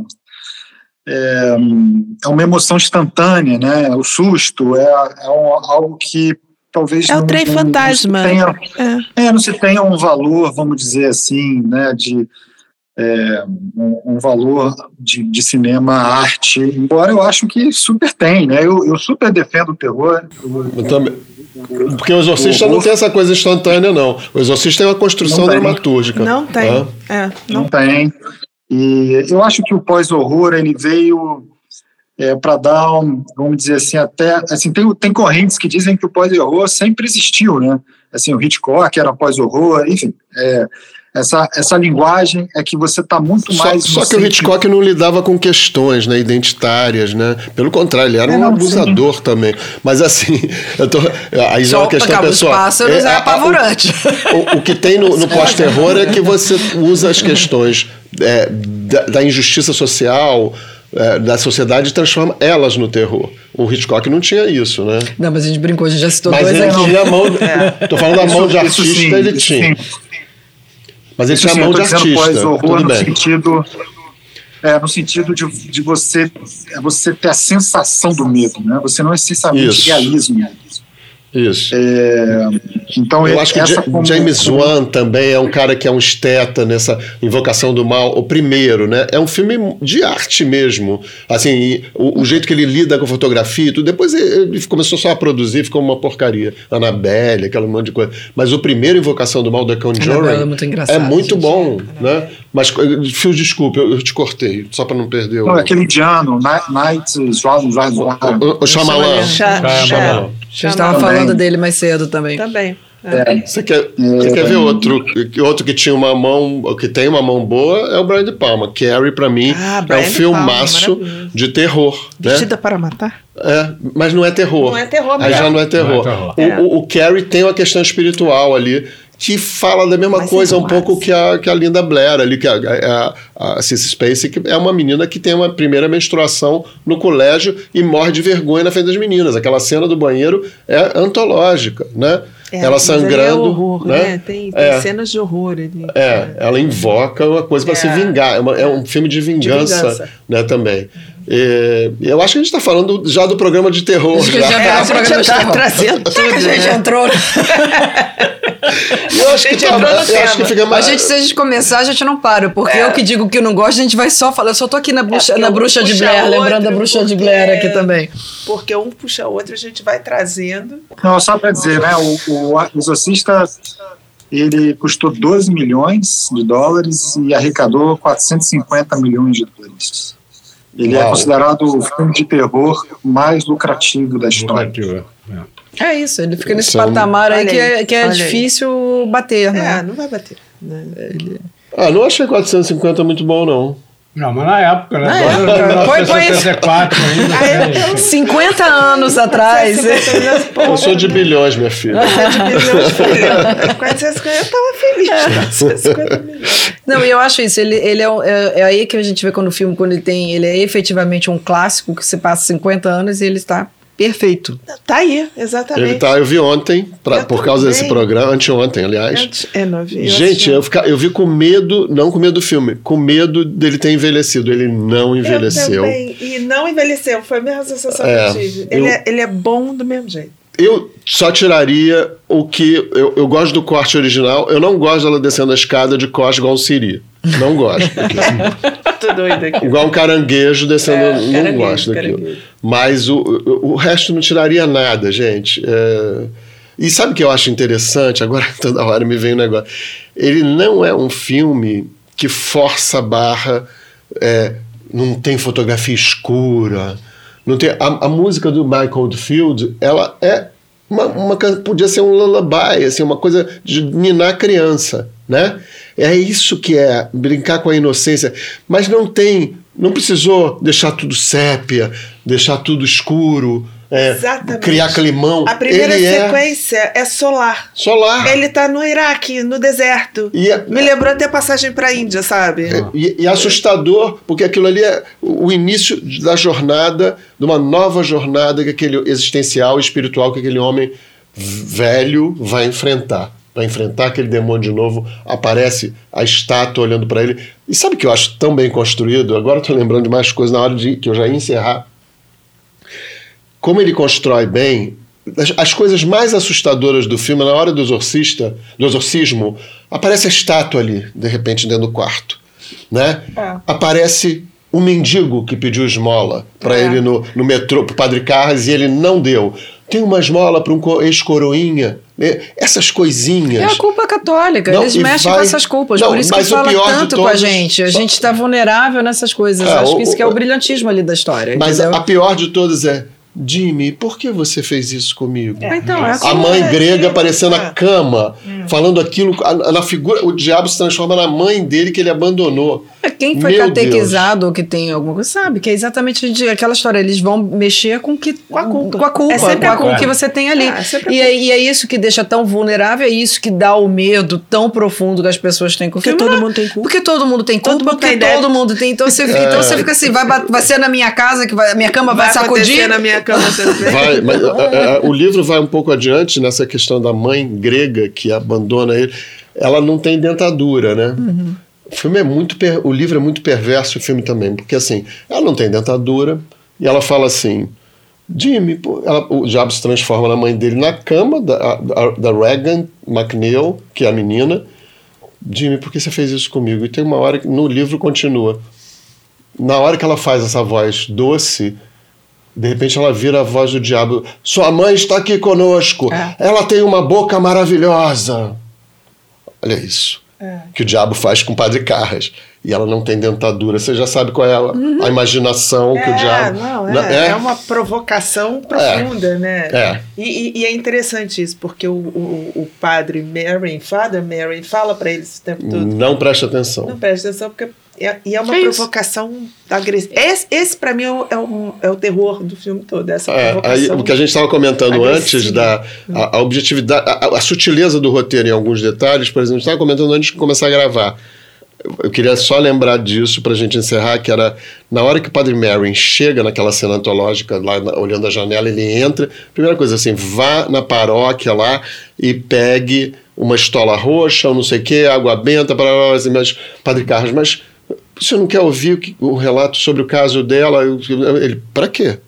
é, é uma emoção instantânea, né? O susto é, é um, algo que talvez é o trem fantasma. Não tenha, é. é. não se tenha um valor, vamos dizer assim, né? De é, um, um, valor de, de, cinema, arte, embora eu acho que super tem, né? Eu, eu super defendo o terror. Eu, também. Porque o Exorcista o, não tem essa coisa instantânea, não. O Exorcista tem uma construção não dramatúrgica. Não tem. Ah. É, não. não tem. E eu acho que o pós-horror ele veio é, para dar, um, vamos dizer assim, até assim tem, tem correntes que dizem que o pós-horror sempre existiu, né? Assim, o Hitchcock era pós-horror, enfim. É, essa, essa linguagem é que você está muito só, mais. Só que o Hitchcock não lidava com questões né, identitárias, né? Pelo contrário, ele era é, um não, abusador sim. também. Mas assim, eu tô, aí já é uma questão pessoal. Os pássaros é, é apavorante. O, o, que tem no, no pós-terror é que você usa as questões é, da, da, injustiça social. É, da sociedade e transforma elas no terror. O Hitchcock não tinha isso, né? Não, mas a gente brincou, a gente já citou mas dois ele aqui. Tinha a mão, é. Tô falando da mão de artista, sim, ele tinha. Sim. Mas ele chamou de artista. Pós-horror no sentido, é, no sentido de, de você, é você ter a sensação do medo, né? Você não é essencialmente realismo. Isso. É, então, Eu ele- acho que como- James Wan também é um cara que é um esteta nessa Invocação do Mal. O primeiro, né? É um filme de arte mesmo. Assim, o, o jeito que ele lida com a fotografia e tudo. Depois ele começou só a produzir, ficou uma porcaria. Annabelle, aquela monte de coisa. Mas o primeiro Invocação do Mal da Conjuring é muito engraçado, é muito bom, né? Mas, Fio, desculpa, eu, eu te cortei, só para não perder o... Não, aquele indiano, Night, O, Shyamalan. Shyamalan. chá- A gente estava falando dele mais cedo também. Também. Você quer, você quer ver outro, outro que tinha uma mão, que tem uma mão boa, é o Brian De Palma. Carrie, pra mim, Ah, é um filmaço Palma, de terror. Né? Vestida para matar? É, mas não é terror. Não é terror Aí já não é terror. Não é terror. O, É. o, o Carrie tem uma questão espiritual ali que fala da mesma Mas coisa um pouco que a, que a Linda Blair ali, que a, a, a Cissy Spacek que é uma menina que tem uma primeira menstruação no colégio e morre de vergonha na frente das meninas. Aquela cena do banheiro é antológica, né? É, ela ali sangrando. É horror, né? né? Tem, tem É. cenas de horror ali. É, ela invoca uma coisa para É. se vingar. É, uma- é um filme de vingança, vingança. né, também. É, eu acho que a gente está falando já do programa de terror. Acho que já. já É, a gente programa já tá de terror. trazendo tudo, a gente né? entrou. Eu acho que, gente tá- eu acho que fica A mais. gente, se a gente começar, a gente não para. Porque É. eu que digo que não gosto, a gente vai só falar. Eu só tô aqui na bruxa, porque na um bruxa de Blair, outro, lembrando da bruxa de porque- Blair aqui também. Porque um puxa o outro, a gente vai trazendo. Não, só para dizer, né? O, o Exorcista ele custou 12 milhões de dólares e arrecadou 450 milhões de dólares. Ele é Uau. considerado o filme de terror mais lucrativo da história. Lucrativo, é. É isso, ele fica nesse é patamar aí Olha que é, aí, que é olha aí. difícil bater, É, né? não vai bater. né? Ah, não achei 450 muito bom, não. Não, mas na época, né? Na Agora, época. Põe- põe 1974 ainda. Aí eu né? tenho 50 anos atrás. Eu sou de bilhões, minha filha. Quase eu tava feliz. 450 milhões. Não, e eu acho isso. Ele, ele é, é, é aí que a gente vê quando o filme, quando ele tem. Ele é efetivamente um clássico que se passa 50 anos e ele está perfeito. Tá aí, exatamente. Ele tá, eu vi ontem, pra- Eu por causa desse programa, anteontem, aliás. Antes- É, não vi. Gente, eu, fica, eu vi com medo, não com medo do filme, com medo dele ter envelhecido. Ele não envelheceu. Eu também. E não envelheceu. Foi a mesma sensação É, que eu tive. eu- Ele, é, ele é bom do mesmo jeito. Eu só tiraria o que. Eu, eu gosto do corte original, eu não gosto dela descendo a escada de costas igual um siri. Não gosto. Tô doido aqui. igual um caranguejo descendo. É, não caranguejo, gosto daquilo. caranguejo. Mas o, o, o resto não tiraria nada, gente. É, E sabe o que eu acho interessante? Agora toda hora me vem um negócio. Ele não é um filme que força a barra, é, não tem fotografia escura, não tem a, a música do Michael Oldfield, ela é uma, uma podia ser um lullaby, assim, uma coisa de ninar criança, né? É isso que é brincar com a inocência, mas não tem, não precisou deixar tudo sépia, deixar tudo escuro, é, Exatamente. criar climão. A primeira Ele é sequência é solar. solar. Ele tá no Iraque, no deserto. E é- Me lembrou até passagem pra Índia, sabe? É, E, e assustador, porque aquilo ali é o o início da jornada, de uma nova jornada que aquele existencial e espiritual que aquele homem velho vai enfrentar. Vai enfrentar aquele demônio de novo, aparece a estátua olhando para ele. E sabe o que eu acho tão bem construído? Agora estou lembrando de mais coisas na hora de que eu já ia encerrar. Como ele constrói bem as, as coisas mais assustadoras do filme, na hora do exorcista, do exorcismo, aparece a estátua ali, de repente, dentro do quarto. Né? É. Aparece o mendigo que pediu esmola para É. ele no, no metrô, pro Padre Carras, e ele não deu. Tem uma esmola para um co- ex-coroinha. né? Essas coisinhas. É a culpa católica. Não, Eles mexem vai- com essas culpas. Não, Por isso que o fala tanto com a todos- gente. A gente está vulnerável nessas coisas. É, Acho o- que isso que é o o- brilhantismo ali da história. Mas entendeu? a pior de todas é: Jimmy, por que você fez isso comigo? Então, é A mãe É, grega é, aparecendo é. na cama, falando aquilo, a- na figura, o diabo se transforma na mãe dele que ele abandonou. É, Quem foi Meu catequizado ou que tem alguma coisa sabe que é exatamente gente- aquela história. Eles vão mexer com, que, Com a culpa. com a culpa, É sempre com, a culpa. que você tem ali. É, é e, é, e é isso que deixa tão vulnerável, é isso que dá o medo tão profundo que as pessoas têm com o Porque todo mundo tem culpa. Porque todo mundo tem culpa, Todo mundo porque tem todo mundo tem. Então você, É. então você fica assim, vai, vai ser na minha casa que vai, a minha cama vai, Vai sacudir. na minha Vai, mas, é, é, o livro vai um pouco adiante nessa questão da mãe grega que abandona ele. Ela não tem dentadura, né? O filme é muito per- o livro é muito perverso, o filme também, porque assim, ela não tem dentadura e ela fala assim: Jimmy, ela, o diabo se transforma na mãe dele na cama da, da, da Regan McNeil, que é a menina. Jimmy, por que você fez isso comigo? E tem uma hora que no livro continua. Na hora que ela faz essa voz doce, de repente ela vira a voz do diabo. Sua mãe está aqui conosco. É. Ela tem uma boca maravilhosa. Olha isso. É. Que o diabo faz com o padre Carras. E ela não tem dentadura. Você já sabe qual é ela. a imaginação que o diabo. Não, é, Na- é uma provocação profunda, né? É. E, e- é interessante isso, porque o, o, o padre Marion, Father Marion, fala para eles o tempo todo. Não preste atenção. Não preste atenção, porque é, e é uma É provocação agressiva. Esse, esse para mim, é o, é, o, é o terror do filme todo, essa É, aí, provocação. o que a gente estava comentando agressiva. antes da a, a objetividade, a, a sutileza do roteiro em alguns detalhes, por exemplo, a gente estava comentando antes de começar a gravar. Eu, queria só lembrar disso para a gente encerrar, que era na hora que o Padre Marion chega naquela cena antológica, lá na- olhando a janela, ele entra. Primeira coisa assim, vá na paróquia lá e pegue uma estola roxa, ou não sei o quê, água benta, para assim, mas Padre Carlos, mas você não quer ouvir o, que- o relato sobre o caso dela? Ele, para quê?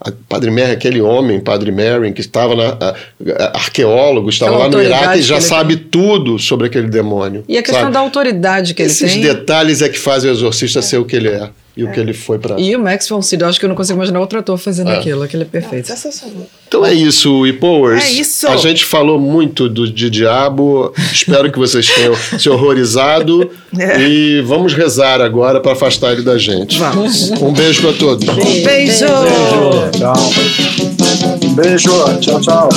A- Padre Mary, aquele homem, Padre Mary, que estava na. a- a- arqueólogo, estava Aquela lá no Iraque e já ele sabe tudo sobre aquele demônio. E a questão sabe? da autoridade que ele Esses tem. detalhes é que fazem o exorcista ser o que ele é e o que ele foi para. E o Max von Sydow, acho que eu não consigo imaginar outro ator fazendo É. aquilo, aquele é perfeito. Sensacional. Então é isso, e Powers. É isso. A gente falou muito do, de diabo. Espero que vocês tenham se horrorizado. É. E vamos rezar agora para afastar ele da gente. Vamos. Um beijo para todos. Beijo! Tchau. Um beijo. Tchau, tchau.